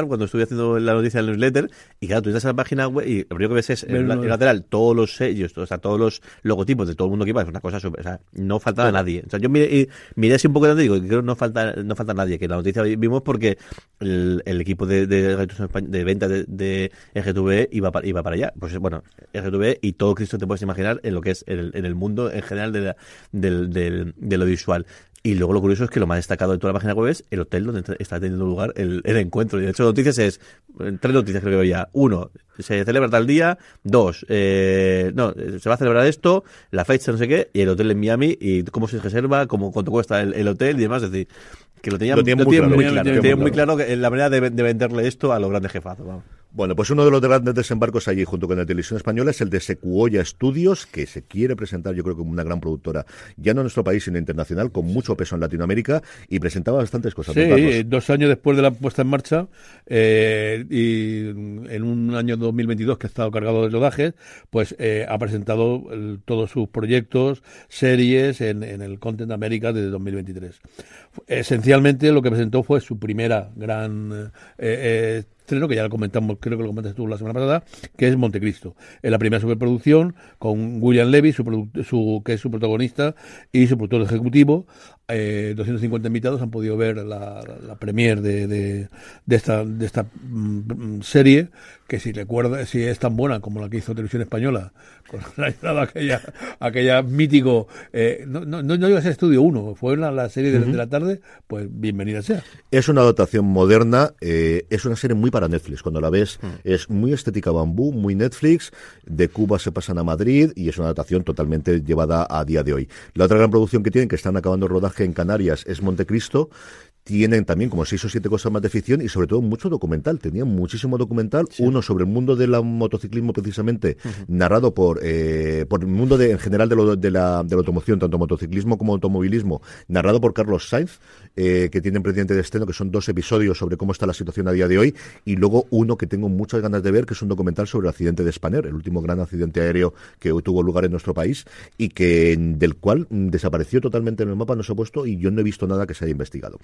cuando estuve haciendo la noticia del newsletter y claro, tú entras a la página web y lo primero que ves es en la- en lateral todos los sellos, o sea, todos los logotipos de todo el mundo que iba, es una cosa súper, o sea, no faltaba nadie. O sea, yo miré, y miré así un poco de y digo, creo que no falta, no falta nadie, que la noticia vimos porque el, el equipo de, de, Españ- de venta de, de RGTV iba, pa- iba para allá. Pues bueno, RGTV y todo Cristo te puedes imaginar en lo que es el, en el mundo en general de, la- del, del, de lo visual. Y luego lo curioso es que lo más destacado de toda la página web es el hotel donde está teniendo lugar el, el encuentro. Y de hecho, noticias es, eh, tres noticias creo que había. Uno, se celebra tal día. Dos, eh, no, se va a celebrar esto, la fecha no sé qué, y el hotel en Miami, y cómo se reserva, cómo, cuánto cuesta el, el hotel y demás. Es decir, que lo tenían, Lo tienen muy claro, muy lo claro. tienen Tienen muy muy claro que la manera de, de venderle esto a los grandes jefazos. vamos. Bueno, pues uno de los grandes desembarcos allí junto con la televisión española es el de Secuoya Studios, que se quiere presentar yo creo como una gran productora, ya no en nuestro país, sino internacional, con mucho peso en Latinoamérica y presentaba bastantes cosas. Sí, eh, dos años después de la puesta en marcha eh, y en un año 2022 que ha estado cargado de rodajes, pues eh, ha presentado el- todos sus proyectos, series en, en el Content América desde 2023. Esencialmente lo que presentó fue su primera gran eh, eh, estreno, que ya lo comentamos, creo que lo comentaste tú la semana pasada, que es Montecristo. Es la primera superproducción con William Levy, su, su- que es su protagonista, y su productor ejecutivo. Eh, 250 invitados han podido ver la, la premier de, de, de esta, de esta mm, serie, que si recuerda, si es tan buena como la que hizo Televisión Española, con la aquella, aquella mítico, eh, no, no, no, iba a ser Estudio 1, fue la, la serie de, de la tarde, pues bienvenida sea. Es una adaptación moderna, eh, es una serie muy para Netflix. Cuando la ves, es muy estética bambú, muy Netflix. De Cuba se pasan a Madrid y es una adaptación totalmente llevada a día de hoy. La otra gran producción que tienen, que están acabando el rodaje en Canarias, es Montecristo. Tienen también como seis o siete cosas más de ficción y sobre todo mucho documental. Tenían muchísimo documental, uno sobre el mundo del motociclismo precisamente, narrado por eh, por el mundo de, en general de, lo- de la, de la automoción, tanto motociclismo como automovilismo, narrado por Carlos Sainz, eh, que tienen pendiente de estreno, que son dos episodios sobre cómo está la situación a día de hoy, y luego uno que tengo muchas ganas de ver, que es un documental sobre el accidente de Spanair, el último gran accidente aéreo que tuvo lugar en nuestro país y que del cual mm, desapareció totalmente en el mapa, no se ha puesto y yo no he visto nada que se haya investigado.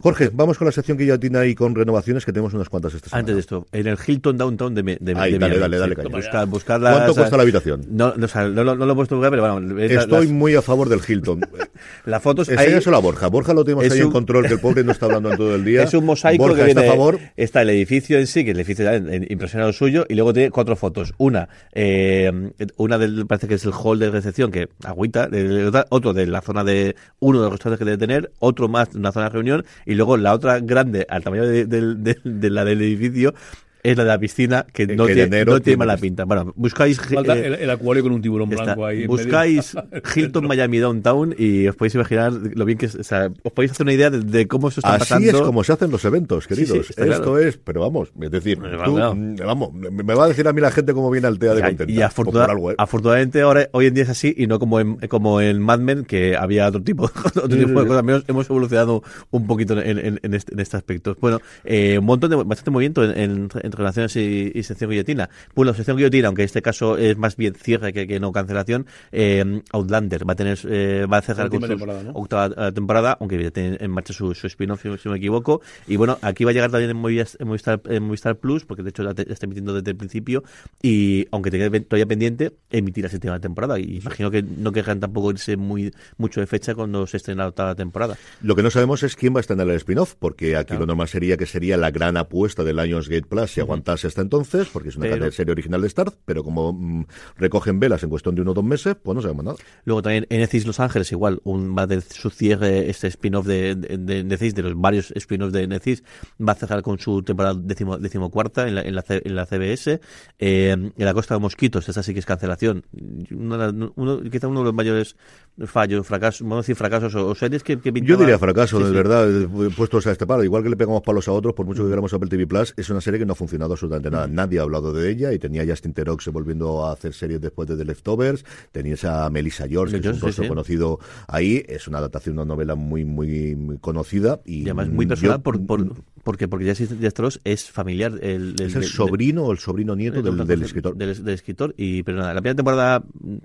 Jorge, vamos con la sección que ya tiene ahí con renovaciones, que tenemos unas cuantas esta semana. Antes de esto, en el Hilton Downtown de, de, Ahí, de dale, Miami. dale, dale, las- ¿Cuánto cuesta la habitación? No, no, o sea, no, lo- no lo he puesto en lugar, pero bueno, es la- Estoy las, muy a favor del Hilton. *laughs* las fotos ahí- Enséñaselo a Borja. Borja lo tenemos Es ahí en un- control, que el pobre no está hablando en todo el día. *laughs* Es un mosaico Borja que está a favor. está el edificio en sí, que el edificio en- en- impresionado suyo, y luego tiene cuatro fotos. Una, eh, una del, parece que es el hall de recepción, que agüita, el- otra- otro de la zona de uno de los restaurantes que debe tener, otro más de una zona de reunión, y luego la otra grande, al tamaño de, la del edificio, es la de la piscina, que no que tiene, no tiene mala pinta. Bueno, buscáis... Falta eh, el, el acuario con un tiburón Está. blanco ahí. Buscáis medio. *laughs* Hilton Miami Downtown y os podéis imaginar lo bien que es, o sea, os podéis hacer una idea de, de cómo eso está Así pasando. es como se hacen los eventos, queridos. sí, Esto claro. es, pero vamos, es decir, tú, claro. mm, vamos, me me va a decir a mí la gente cómo viene al TEA de Y- contenta. y afortuna- algo, ¿eh? afortunadamente ahora hoy en día es así y no como en, como en Mad Men que había otro tipo, *laughs* otro tipo de cosas. Menos hemos evolucionado un poquito en, en- en este, en este aspecto. Bueno, eh, un montón de bastante movimiento en, en, en relaciones y, y sección guillotina. Bueno, sección guillotina, aunque en este caso es más bien cierre que, que no cancelación, eh, Outlander va a tener eh, va a cerrar con su temporada, ¿no? octava eh, temporada, aunque ya tiene en marcha su, su spin-off, si, si no me equivoco. Y bueno, aquí va a llegar también en Movistar, en Movistar, en Movistar Plus, porque de hecho la te- la está emitiendo desde el principio. Y aunque tenga todavía pendiente, emitir la séptima temporada. Y imagino que no querrán tampoco irse muy mucho de fecha cuando se estrene la octava temporada. Lo que no sabemos es quién va a estar en el spin-off, porque aquí lo normal sería que sería la gran apuesta del Lionsgate Plus si aguantase hasta entonces, porque es una Pero- serie original de Starz, pero como mm, recogen velas en cuestión de uno o dos meses, pues no sabemos nada. Luego también NCIS Los Ángeles, igual, un, va de su cierre, este spin-off de, de, de NCIS, de los varios spin-offs de NCIS, va a cerrar con su temporada décimo, decimocuarta en la, en la, en la CBS. Eh, en la Costa de Mosquitos, esa sí que es cancelación. Una- uno, quizá uno de los mayores fallos, fracasos, vamos a decir fracasos o, o series que, que Yo diría fracaso, Sí, de sí. verdad, puestos a este palo. Igual que le pegamos palos a otros, por mucho que queramos Apple TV Plus, es una serie que no ha funcionado absolutamente nada. Nadie ha hablado de ella y tenía Justin Terox volviendo a hacer series después de The Leftovers. Tenías a Melissa George, que es un sí, rostro sí. conocido ahí. Es una adaptación de una novela muy, muy, muy conocida. Y, Y además muy mm, personal yo- por, por, porque, porque ya Stros es familiar. El, Es el del- sobrino o el sobrino nieto del, del escritor. Del, del escritor. Y, pero nada, la primera temporada mm,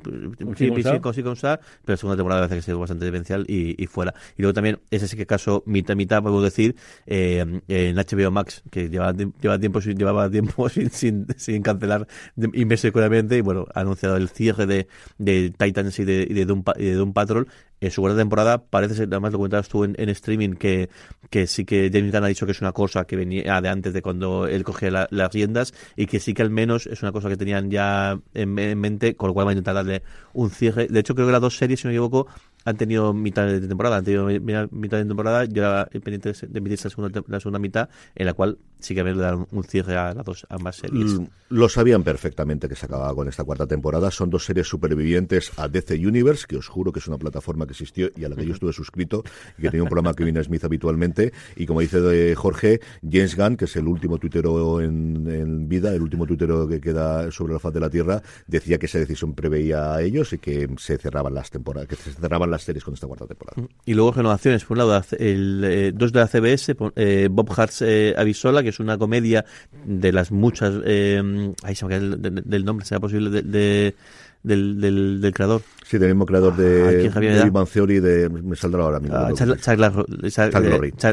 sí, con sí, Sá. sí, con- sí, con Sá, pero la segunda temporada parece que ha sido bastante demencial y, y fuera. Y luego también, ese sí que caso mitad mitad, puedo decir, eh, en HBO Max, que llevaba, tiemp- lleva tiempo, sin- llevaba tiempo *laughs* sin, sin, sin cancelar de- inmersivamente y bueno, ha anunciado el cierre de, de Titans y de, y de, Doom, Pa- y de Doom Patrol. En su cuarta temporada parece ser, además lo comentabas tú en, streaming, que, que sí que James Gunn ha dicho que es una cosa que venía de antes de cuando él cogía la- las riendas y que sí que al menos es una cosa que tenían ya en, en mente, con lo cual va a intentar darle un cierre. De hecho, creo que las dos series, si no me equivoco, han tenido mitad de temporada, han tenido mi- mitad de temporada, yo era pendiente de emitirse la segunda, la segunda mitad, en la cual sí que había un, un cierre a las dos, ambas series. Mm, Lo sabían perfectamente que se acababa con esta cuarta temporada. Son dos series supervivientes a DC Universe, que os juro que es una plataforma que existió y a la que yo estuve suscrito y que tenía un programa que viene Smith habitualmente. Y como dice eh, Jorge, James Gunn, que es el último tuitero en, en vida, el último tuitero que queda sobre la faz de la Tierra, decía que esa decisión preveía a ellos y que se cerraban las temporadas, que se cerraban las series con esta cuarta temporada. Y luego renovaciones, por un lado, el, eh, dos de la CBS, eh, Bob Hart's eh, Avisola, que es una comedia de las muchas, eh, ahí se me cae el, de- del nombre, será posible, de- del, del, del creador. Sí, del mismo creador de, Ah, ¿quién Javier de era? Big Bang Theory, de, me saldrá ahora mismo. Ah, no Chuck-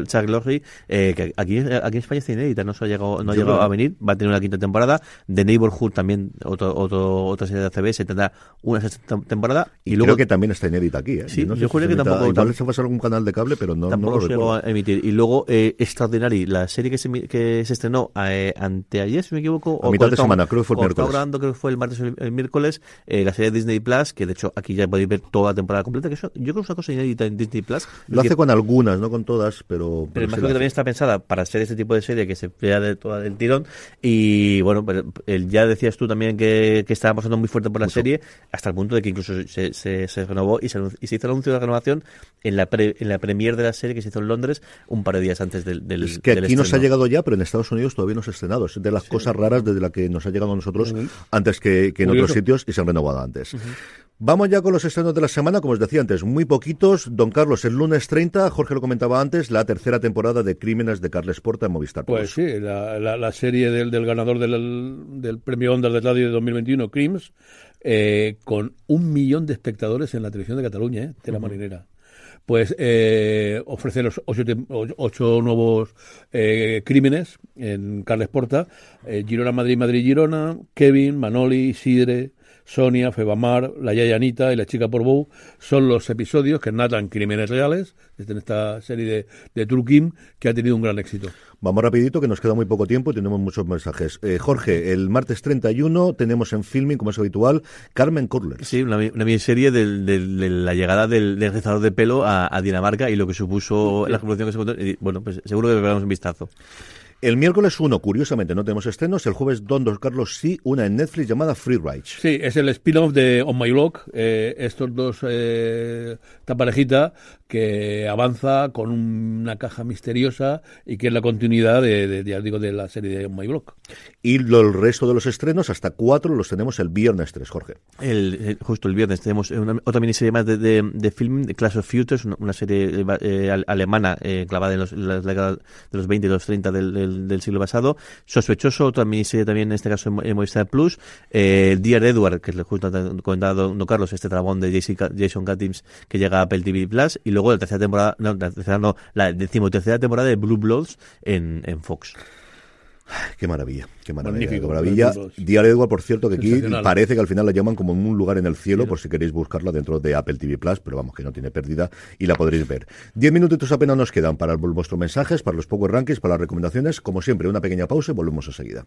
Chuck eh, Lorre, eh, que aquí, aquí en España está inédita, no, se ha llegado, no ha llegado creo. a venir, va a tener una quinta temporada. The Neighborhood también, otro, otro, otra serie de CBS, tendrá una sexta temporada. Y, Y, luego creo que también está inédita aquí. ¿eh? Sí, no yo si se que tampoco- Igual se pasa algún canal de cable, pero no, no tampoco lo se llegó a emitir. Y luego eh, Extraordinary, la serie que se, que se estrenó eh, anteayer, si me equivoco. A mitad de semana, creo que fue el miércoles. creo que fue el martes o el, el miércoles, eh, la serie de Disney Plus, que de hecho aquí ya podéis ver toda la temporada completa, que eso, yo creo que es una cosa inédita en Disney Plus. Lo que- hace con algunas, no con todas, pero... pero sí imagino que también está pensada para ser este tipo de serie que se vea de toda el tirón. Y bueno, pero el, ya decías tú también que, que estaba pasando muy fuerte por la serie, hasta el punto de que incluso se, se, se renovó y se, anunci- y se hizo el anuncio de la renovación en la, pre, en la premier de la serie que se hizo en Londres un par de días antes del, del Es que del aquí nos ha llegado ya, pero en Estados Unidos todavía no se ha estrenado. Es de las cosas raras desde la que nos ha llegado a nosotros antes que, que en Curioso. otros sitios y se han renovado antes. Vamos ya con los estrenos de la semana, como os decía antes, muy poquitos. Don Carlos, el lunes 30, Jorge lo comentaba antes, la tercera temporada de Crímenes de Carles Porta en Movistar. Pues sí, la, serie del, ganador del, premio Ondas de Radio de 2021, Crims, eh, con un millón de espectadores en la televisión de Cataluña, eh, de la marinera pues eh, ofrece los ocho, nuevos eh, crímenes en Carles Porta, eh, Girona, Madrid, Madrid, Girona, Kevin, Manoli, Sidre, Sonia, Febamar, La Yayanita y La Chica por Bow son los episodios que natan crímenes reales en esta serie de, de True Kim que ha tenido un gran éxito. Vamos rapidito, que nos queda muy poco tiempo y tenemos muchos mensajes. Eh, Jorge, el martes 31 tenemos en filming, como es habitual, Carmen Kurler. Sí, una, una miniserie de, la llegada del, del de pelo a, Dinamarca y lo que supuso la revolución que se encontró. Y, bueno, pues seguro que le pegamos un vistazo. El miércoles 1, curiosamente, no tenemos estrenos. El jueves Don Dos Carlos sí, una en Netflix llamada Free Rides. Sí, es el spin-off de On My Blog. Eh, estos dos, eh, esta que avanza con una caja misteriosa y que es la continuidad de, digo, de la serie de My Blog. Y el resto de los estrenos, hasta cuatro, los tenemos el viernes 3, Jorge. El, justo el viernes tenemos una, otra miniserie más de, de, de film, de Clash of Futures, una, serie eh, alemana eh, clavada en, los, las décadas de los 20 y los 30 del del, siglo pasado. Sospechoso, otra miniserie también, en este caso en, Movistar Plus. Eh, Dear Edward, que es justo ha comentado Don Carlos, este trabón de Jason Katims que llega a Apple TV Plus. Y luego la tercera temporada, no, la tercera no, la decimotercera temporada de Blue Bloods en, en Fox. Qué maravilla, qué maravilla, qué maravilla. Día Edward, por cierto, que aquí parece que al final la llaman como en un lugar en el cielo, por si queréis buscarla dentro de Apple TV Plus, pero vamos, que no tiene pérdida y la podréis ver. Diez minutitos apenas nos quedan para vuestros mensajes, para los Power Rankings, para las recomendaciones. Como siempre, una pequeña pausa y volvemos enseguida.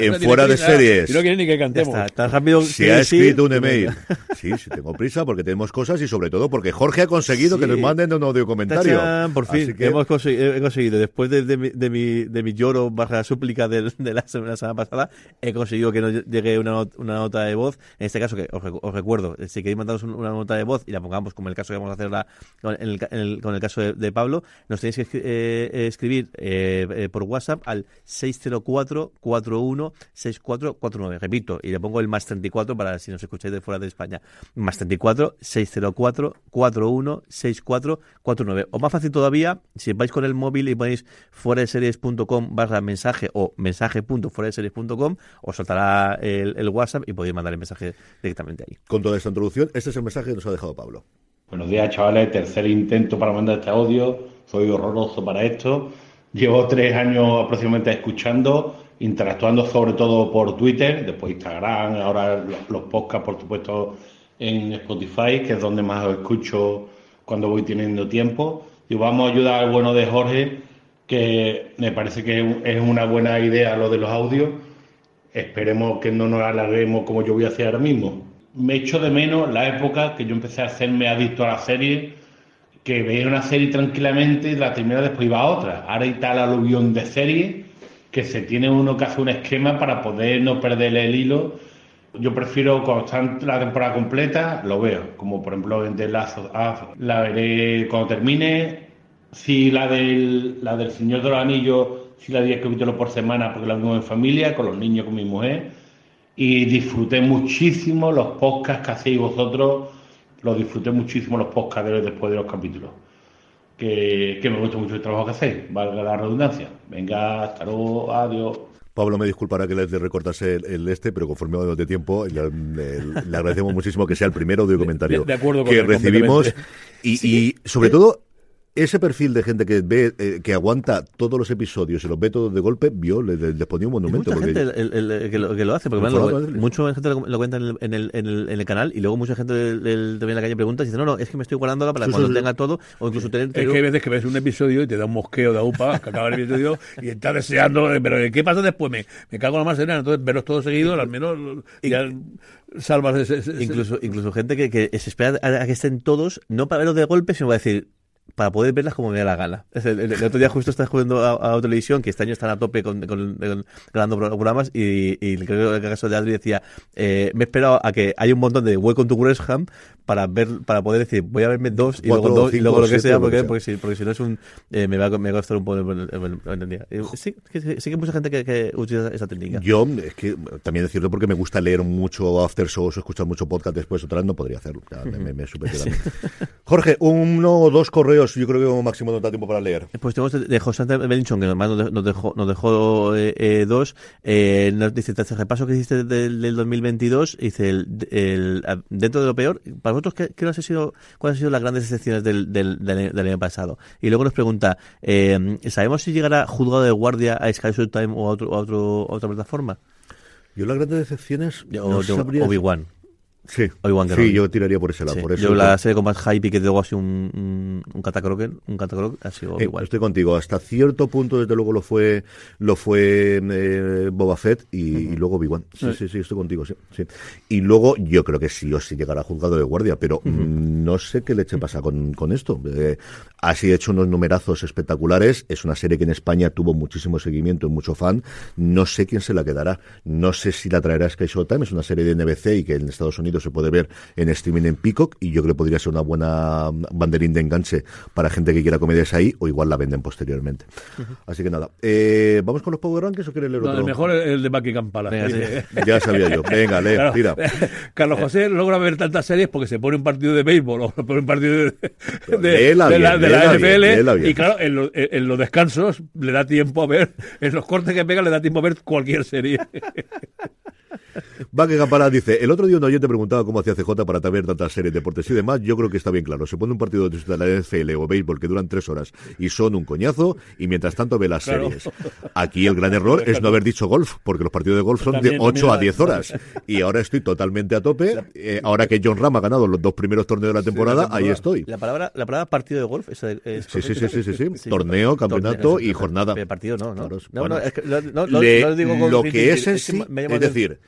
En fuera de series. no quiere ni que cantemos. Está, rápido. Se ha escrito un email. *laughs* Sí, sí, tengo prisa porque tenemos cosas y sobre todo porque Jorge ha conseguido que nos manden un audio comentario. por fin, hemos conseguido, he conseguido, después de, mi, lloro baja súplica de, la semana pasada, he conseguido que nos llegue una, nota de voz. En este caso, que os, recuerdo, si queréis mandaros una nota de voz y la pongamos como el caso que vamos a hacer con, el, caso de, Pablo, nos tenéis que eh, escribir eh, eh, por WhatsApp al 604-416449. Repito, y le pongo el más 34 para si nos escucháis de fuera de España. Más 34 604 416449. O más fácil todavía, si vais con el móvil y ponéis fuera de series.com barra mensaje o mensaje.fuera de series.com, os soltará el, el WhatsApp y podéis mandar el mensaje directamente ahí. Con toda esta introducción, este es el mensaje que nos ha dejado Pablo. Buenos días, chavales. Tercer intento para mandar este audio. Soy horroroso para esto. Llevo tres años aproximadamente escuchando, interactuando sobre todo por Twitter, después Instagram, ahora los podcasts, por supuesto, en Spotify, que es donde más escucho cuando voy teniendo tiempo. Y vamos a ayudar al bueno de Jorge, que me parece que es una buena idea lo de los audios. Esperemos que no nos alarguemos como yo voy a hacer ahora mismo. Me echo de menos la época que yo empecé a hacerme adicto a la serie que veía una serie tranquilamente la terminaba después iba a otra. Ahora hay tal aluvión de serie que se tiene uno que hacer un esquema para poder no perder el hilo. Yo prefiero cuando la temporada completa, lo veo, como por ejemplo en The Last of la veré cuando termine. Si la del, la del Señor de los Anillos, si la 10 capítulos por semana, porque la vimos en familia, con los niños, con mi mujer. Y disfruté muchísimo los podcasts que hacéis vosotros lo disfruté muchísimo los podcasts después de los capítulos. Que, me gusta mucho el trabajo que hacéis, valga la redundancia. Venga, hasta luego, adiós. Pablo me disculpará que le recortase el, el este, pero conforme vamos de tiempo, le, le- le agradecemos muchísimo que sea el primer audio comentario De- de acuerdo con que él, recibimos. completamente. Y, Sí. y sobre todo, ese perfil de gente que ve, eh, que aguanta todos los episodios y los ve todos de golpe, vio, le, le- le ponía un monumento. mucha porque- gente el- el- el que, lo, que lo hace, porque lo- mucha gente lo, lo cuenta en el, en, el, en, el, en el canal y luego mucha gente también en la calle pregunta y dice, no, no, es que me estoy guardándola para Sí, cuando sí, sí. tenga todo o incluso tener... Es que hay veces que ves un episodio y te da un mosqueo de upa, que acaba el episodio y estás deseando, eh, pero ¿qué pasa después? Me, me cago en la más serena. Entonces, verlos todos seguidos, al menos ya salvas ese. ese- ese- incluso, incluso gente que, que se espera a, a que estén todos, no para verlos de golpe, sino para decir, para poder verlas como me da la gana. El, el- el otro día justo estaba jugando a, a televisión, que este año están a tope con, con- con- grabando pro- programas, y, y creo que el caso de Adri decía, eh, me he esperado a que haya un montón de Welcome to Gresham para ver, para poder decir, voy a verme dos y Cuatro, luego dos y cinco, luego lo que siete, sea, porque, porque, si, porque si no es un, eh, me, va, a- me va a costar un poco. Eh, Sí, que- sí, sí que hay mucha gente que, que utiliza esa técnica. Yo, es que también decirlo porque me gusta leer mucho after shows o escuchar mucho podcast después, otra vez no podría hacerlo. Ya, me, me, me. *laughs* Jorge, uno o dos correos, yo creo que como máximo no da tiempo para leer. Pues tenemos de, de José Belinchon, que además nos de- nos dejó, nos dejó eh, eh, dos. Eh, nos dice, tras el repaso que hiciste del, del 2022, dice, el, el- dentro de lo peor, para vosotros, ¿qué, qué sido, ¿cuáles han sido las grandes excepciones del, del, año pasado? Y luego nos pregunta, eh, ¿sabemos si llegará juzgado de guardia a Sky Showtime o a, otro, a, otro, a otra plataforma? Yo las grandes decepciones... No Obi-Wan. Sí, sí yo tiraría por ese lado. Sí. Por eso Yo la serie con más hype y que luego ha sido un, un, un catacroque, un catacroque ha sido Eh, Obi-Wan. estoy contigo. Hasta cierto punto, desde luego, lo fue lo fue eh, Boba Fett y, y luego Obi-Wan. Sí, Sí. sí, sí, estoy contigo, sí, sí. Y luego yo creo que sí o sí llegará juzgado de guardia, pero mm, no sé qué leche pasa con, con esto. Eh, ha sido hecho unos numerazos espectaculares. Es una serie que en España tuvo muchísimo seguimiento y mucho fan. No sé quién se la quedará. No sé si la traerá Sky Showtime. Es una serie de NBC y que en Estados Unidos se puede ver en streaming en Peacock y yo creo que podría ser una buena banderín de enganche para gente que quiera comedias ahí o igual la venden posteriormente. Así que nada, eh, ¿vamos con los Power Rankings o quieres leer No, otro? el mejor es el de Buckingham Palace. Venga, Dice- sí. *laughs* Ya sabía yo. Venga, lee, Claro. tira. *laughs* Carlos José logra ver tantas series porque se pone un partido de béisbol o pone un partido de, de- la, bien, de la NFL. bien. Y claro, en, lo- en- en los descansos le da tiempo a ver, en los cortes que pega le da tiempo a ver cualquier serie. *laughs* Va que Campana dice, el otro día un oyente preguntaba cómo hacía CJ para ver tantas series, deportes y demás. Yo creo que está bien claro. Se pone un partido de la NFL o béisbol que duran tres horas y son un coñazo y mientras tanto ve las Claro. series. Aquí el gran error es no haber dicho golf, porque los partidos de golf son de También, 8 a también. 10 horas. Y ahora estoy totalmente a tope. Eh, ahora que John Ram ha ganado los dos primeros torneos de la temporada, ahí estoy. La palabra, la palabra partido de golf es, es Sí, sí, sí, sí, sí, sí. Sí. Torneo, campeonato Torneo, y jornada. Pero Partido no, ¿no? Claro, es- no, bueno. no, es que lo, no, lo- Le- lo digo con lo fin que es es la- decir,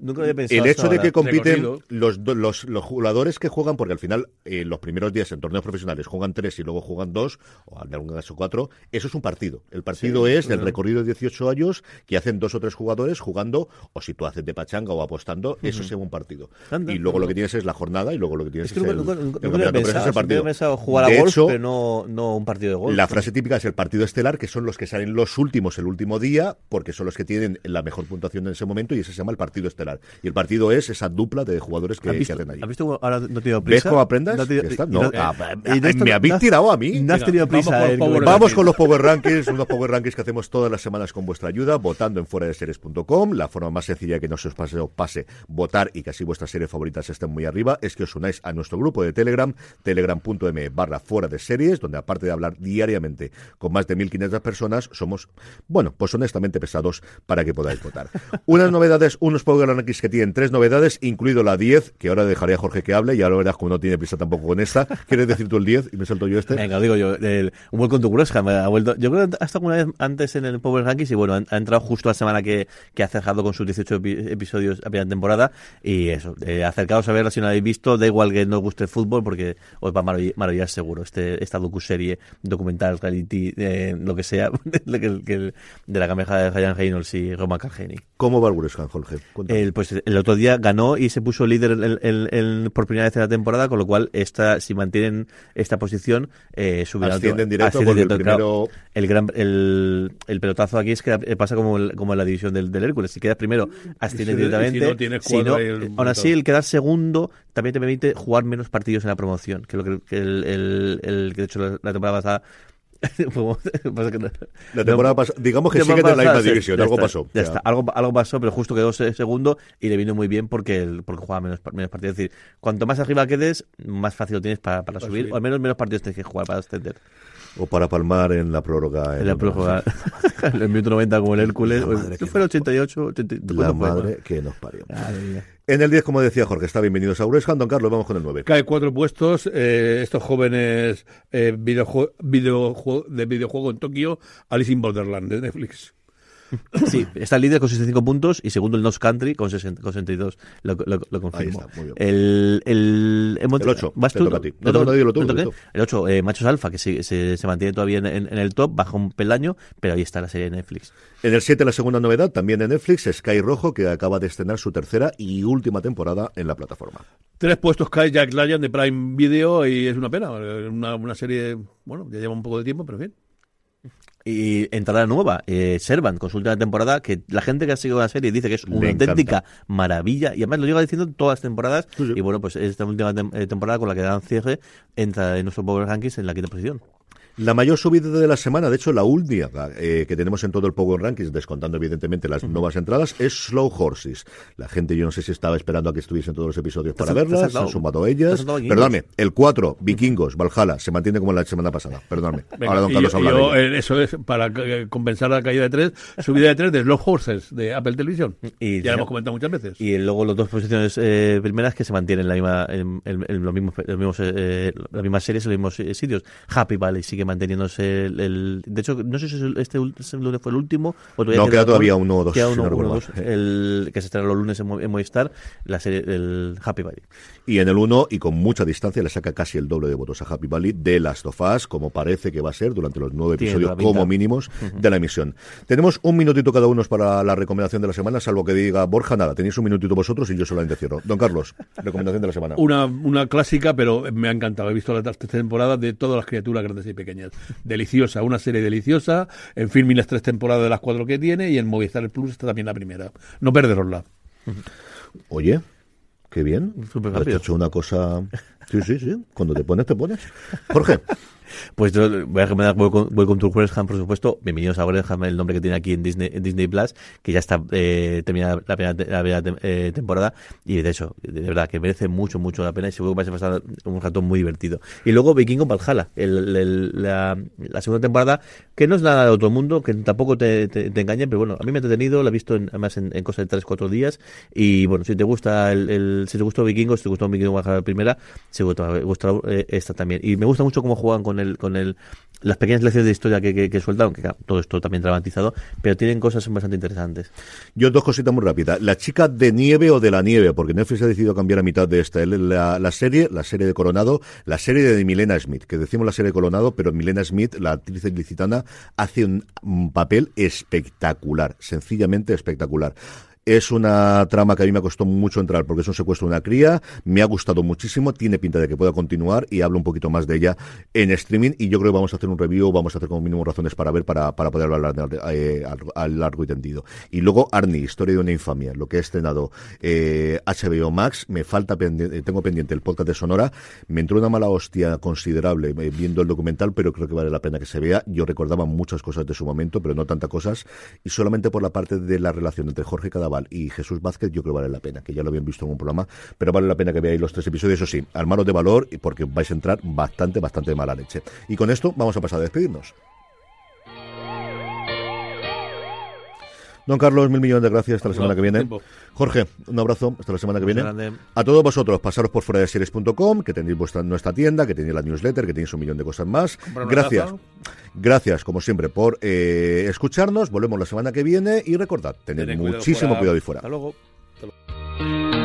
Nunca lo había pensado el hecho de que compiten los, los, los jugadores que juegan, porque al final eh, los primeros días en torneos profesionales juegan tres y luego juegan dos, o en algún caso cuatro, eso es un partido. El partido Sí, es el claro. recorrido de 18 años que hacen dos o tres jugadores jugando, o si tú haces de pachanga o apostando, eso se llama un partido. Anda, y luego lo que tienes es la jornada y luego lo que tienes Es que es, nunca, el, nunca, el nunca, es pensado. el partido. pensado jugar a De golf, hecho, pero no, no un partido de golf. la frase típica es el partido estelar, que son los que salen los últimos el último día, porque son los que tienen la mejor puntuación en ese momento, y ese se llama el partido estelar. Y el partido es esa dupla de jugadores que, ¿Has que visto, hacen allí. ¿Has visto ahora no ¿Ves cómo aprendas? No, está. No, ah, y de esto me habéis tirado a mí. No has tenido vamos prisa. con eh, Power Gurú. Vamos con los Power Rankings, unos Power Rankings que hacemos todas las semanas con vuestra ayuda, votando en fuera de series.com. La forma más sencilla que no se os pase, os pase votar y que así vuestras series favoritas estén muy arriba es que os unáis a nuestro grupo de Telegram, telegram.me barra fuera de series, donde aparte de hablar diariamente con más de 1.500 personas, somos, bueno, pues honestamente pesados para que podáis votar. Unas novedades, unos Power Rankings que tienen tres novedades, incluido la 10, que ahora dejaré a Jorge que hable y ahora verás como no tiene prisa tampoco con esta. *laughs* ¿Quieres decir tú el 10 y me salto yo este? Venga, digo yo. El, un buen con tu ha vuelto. Yo creo que ha estado una vez antes en el Power Rankings y bueno, ha, ha entrado justo la semana que, que ha cerrado con sus 18 epi- episodios a primera temporada. Y eso, eh, acercaos a verla si no la habéis visto. Da igual que no os guste el fútbol porque os va a marav- maravillar seguro. Este, esta docuserie, documental, reality, eh, lo que sea, *laughs* de, que- que- de la cameja de Ryan Reynolds y Roman Cargeni. ¿Cómo va el Jorge? El, pues el otro día ganó y se puso líder el- el- el- por primera vez en la temporada, con lo cual esta, si mantienen esta posición, eh, subirán. Ascienden directo el directo, claro. primero- el, gran, el, el pelotazo aquí es que pasa como, el- como en la división del, del Hércules. Si quedas primero, asciendes si- y si directamente. no tienes Si no, el aún así, el quedar segundo también te permite jugar menos partidos en la promoción, que es lo que, que el, el, el- que de hecho la, la temporada pasada *laughs* La temporada no- pas- digamos que temporada siguen en la misma sí, división, ya algo está, pasó. Ya Ya. está, algo, algo pasó, pero justo quedó se- segundo y le vino muy bien porque el, porque jugaba menos, menos partidos. Es decir, cuanto más arriba quedes, más fácil lo tienes para, para subir, subir. o al menos menos partidos tienes que jugar para ascender. O para palmar en la prórroga. En la prórroga, *laughs* *laughs* en el minuto 90 como el Hércules, La madre ¿qué que fue el nos- 88? 80, La madre que nos parió. Madre mía. En el 10, como decía Jorge, está bienvenidos a Uresham. Don Carlos, vamos con el 9. Cae cuatro puestos. eh, estos jóvenes eh, de videojuego en Tokio, Alice in Borderland de Netflix. Sí, está el líder con 65 puntos y segundo el Nose Country con, 60, con 62. Lo, lo, lo confirmo. Ahí está, muy bien. El, el, El ocho, ¿vas te tú? toca a ti. ¿Te No, no, toca- no, dilo tú, ¿te dilo toca? tú. El 8, eh, Machos Alfa, que se, se, se mantiene todavía en, en- en el top, baja un peldaño, pero ahí está la serie de Netflix. En el 7, la segunda novedad, también en Netflix, Sky Rojo, que acaba de estrenar su tercera y última temporada en la plataforma. Tres puestos cae Jack Ryan de Prime Video y es una pena. Una, una serie, bueno, ya lleva un poco de tiempo, pero en fin. Y entrada nueva, eh, Servant, con su última temporada, que la gente que ha seguido la serie dice que es una Le encanta. auténtica maravilla, y además lo lleva diciendo todas las temporadas, Sí, sí. y bueno, pues esta última tem- eh, temporada con la que dan cierre, entra en nuestro Power Rankings en la quinta posición. La mayor subida de la semana, de hecho la última eh, que tenemos en todo el Power Rankings, descontando evidentemente las nuevas entradas, es Slow Horses. La gente yo no sé si estaba esperando a que estuviesen todos los episodios para verlas, se han sumado ellas. Perdóname, el 4, Vikingos, Valhalla, se mantiene como la semana pasada. Perdóname. Venga, Ahora don y Carlos yo- habla de yo, ello. eh, Eso es para eh, compensar la caída de tres, subida de tres de Slow Horses de Apple Televisión. *laughs* Y- ya lo hemos comentado muchas veces. Y luego las dos posiciones eh, primeras que se mantienen en, la misma, en, en- en los mismos, los mismos, eh, las mismas series en los mismos eh, sitios. Happy Valley sigue manteniéndose el, el- De hecho, no sé si es el- este lunes fue el último. O todavía No, queda todavía uno o dos, Queda si uno, no dos, el, que se estrena los lunes en, Mo- en Movistar, la serie del Happy Valley. Y en el 1, y con mucha distancia, le saca casi el doble de votos a Happy Valley de Last of Us, como parece que va a ser durante los nueve episodios como mínimos de la emisión. Tenemos un minutito cada uno para la recomendación de la semana, salvo que diga Borja, nada, tenéis un minutito vosotros y yo solamente cierro. Don Carlos, recomendación de la semana. Una, una clásica, pero me ha encantado. He visto la tercera temporada de todas las criaturas grandes y pequeñas. Deliciosa, una serie deliciosa. En Filmin las tres temporadas de las cuatro que tiene y en Movistar Plus está también la primera. No perderosla. Oye, qué bien. Súper Has hecho una cosa... Sí, sí, sí. Cuando te pones, te pones. Jorge. Pues yo voy a recomendar Welcome, to Wrexham, por supuesto. Bienvenidos a Wrexham, el nombre que tiene aquí en Disney, en Disney Plus, que ya está eh, terminada la primera, la primera eh, temporada. Y de hecho, de verdad, que merece mucho, mucho la pena y seguro que vais a pasar un rato muy divertido. Y luego Vikingo Valhalla, el, el- la, la segunda temporada, que no es nada de otro mundo, que tampoco te, te, te engaña, pero bueno, a mí me ha entretenido, la he visto en, además en, en de 3-4 días. Y bueno, si te gusta el, el- si te gustó Vikingo, si te gustó Vikingo Valhalla la primera, seguro te va a gustar eh, esta también. Y me gusta mucho cómo juegan con con el, las pequeñas lecciones de historia que, que, que aunque todo esto también dramatizado, pero tienen cosas bastante interesantes. Yo dos cositas muy rápidas. La chica de nieve o de la nieve, porque Netflix ha decidido cambiar a mitad de esta. La, serie, la serie de Coronado, la serie de Milena Smith, que decimos la serie de Coronado, pero Milena Smith, la actriz ilicitana, hace un papel espectacular, sencillamente espectacular. Es una trama que a mí me costó mucho entrar porque es un secuestro de una cría. Me ha gustado muchísimo. Tiene pinta de que pueda continuar y hablo un poquito más de ella en streaming. Y yo creo que vamos a hacer un review, vamos a hacer como mínimo razones para ver, para, para poder hablar eh, al, largo y tendido. Y luego Arnie, Historia de una infamia, lo que ha estrenado eh, HBO Max. Me falta, pendiente, tengo pendiente el podcast de Sonora. Me entró una mala hostia considerable eh, viendo el documental, pero creo que vale la pena que se vea. Yo recordaba muchas cosas de su momento, pero no tantas cosas. Y solamente por la parte de la relación entre Jorge Y Jesús Vázquez, yo creo que vale la pena, que ya lo habían visto en un programa, pero vale la pena que veáis los tres episodios, eso sí, armaros de valor, porque vais a entrar bastante, bastante mala leche. Y con esto vamos a pasar a despedirnos. Don Carlos, mil millones de gracias. Hasta la semana que viene. Jorge, un abrazo. Hasta la semana que viene. A todos vosotros, pasaros por fuera de series.com, que tenéis vuestra, nuestra tienda, que tenéis la newsletter, que tenéis un millón de cosas más. Gracias. Gracias, como siempre, por eh, escucharnos. Volvemos la semana que viene y recordad, tened Tened cuidado muchísimo fuera. cuidado ahí fuera. Hasta luego. Hasta luego.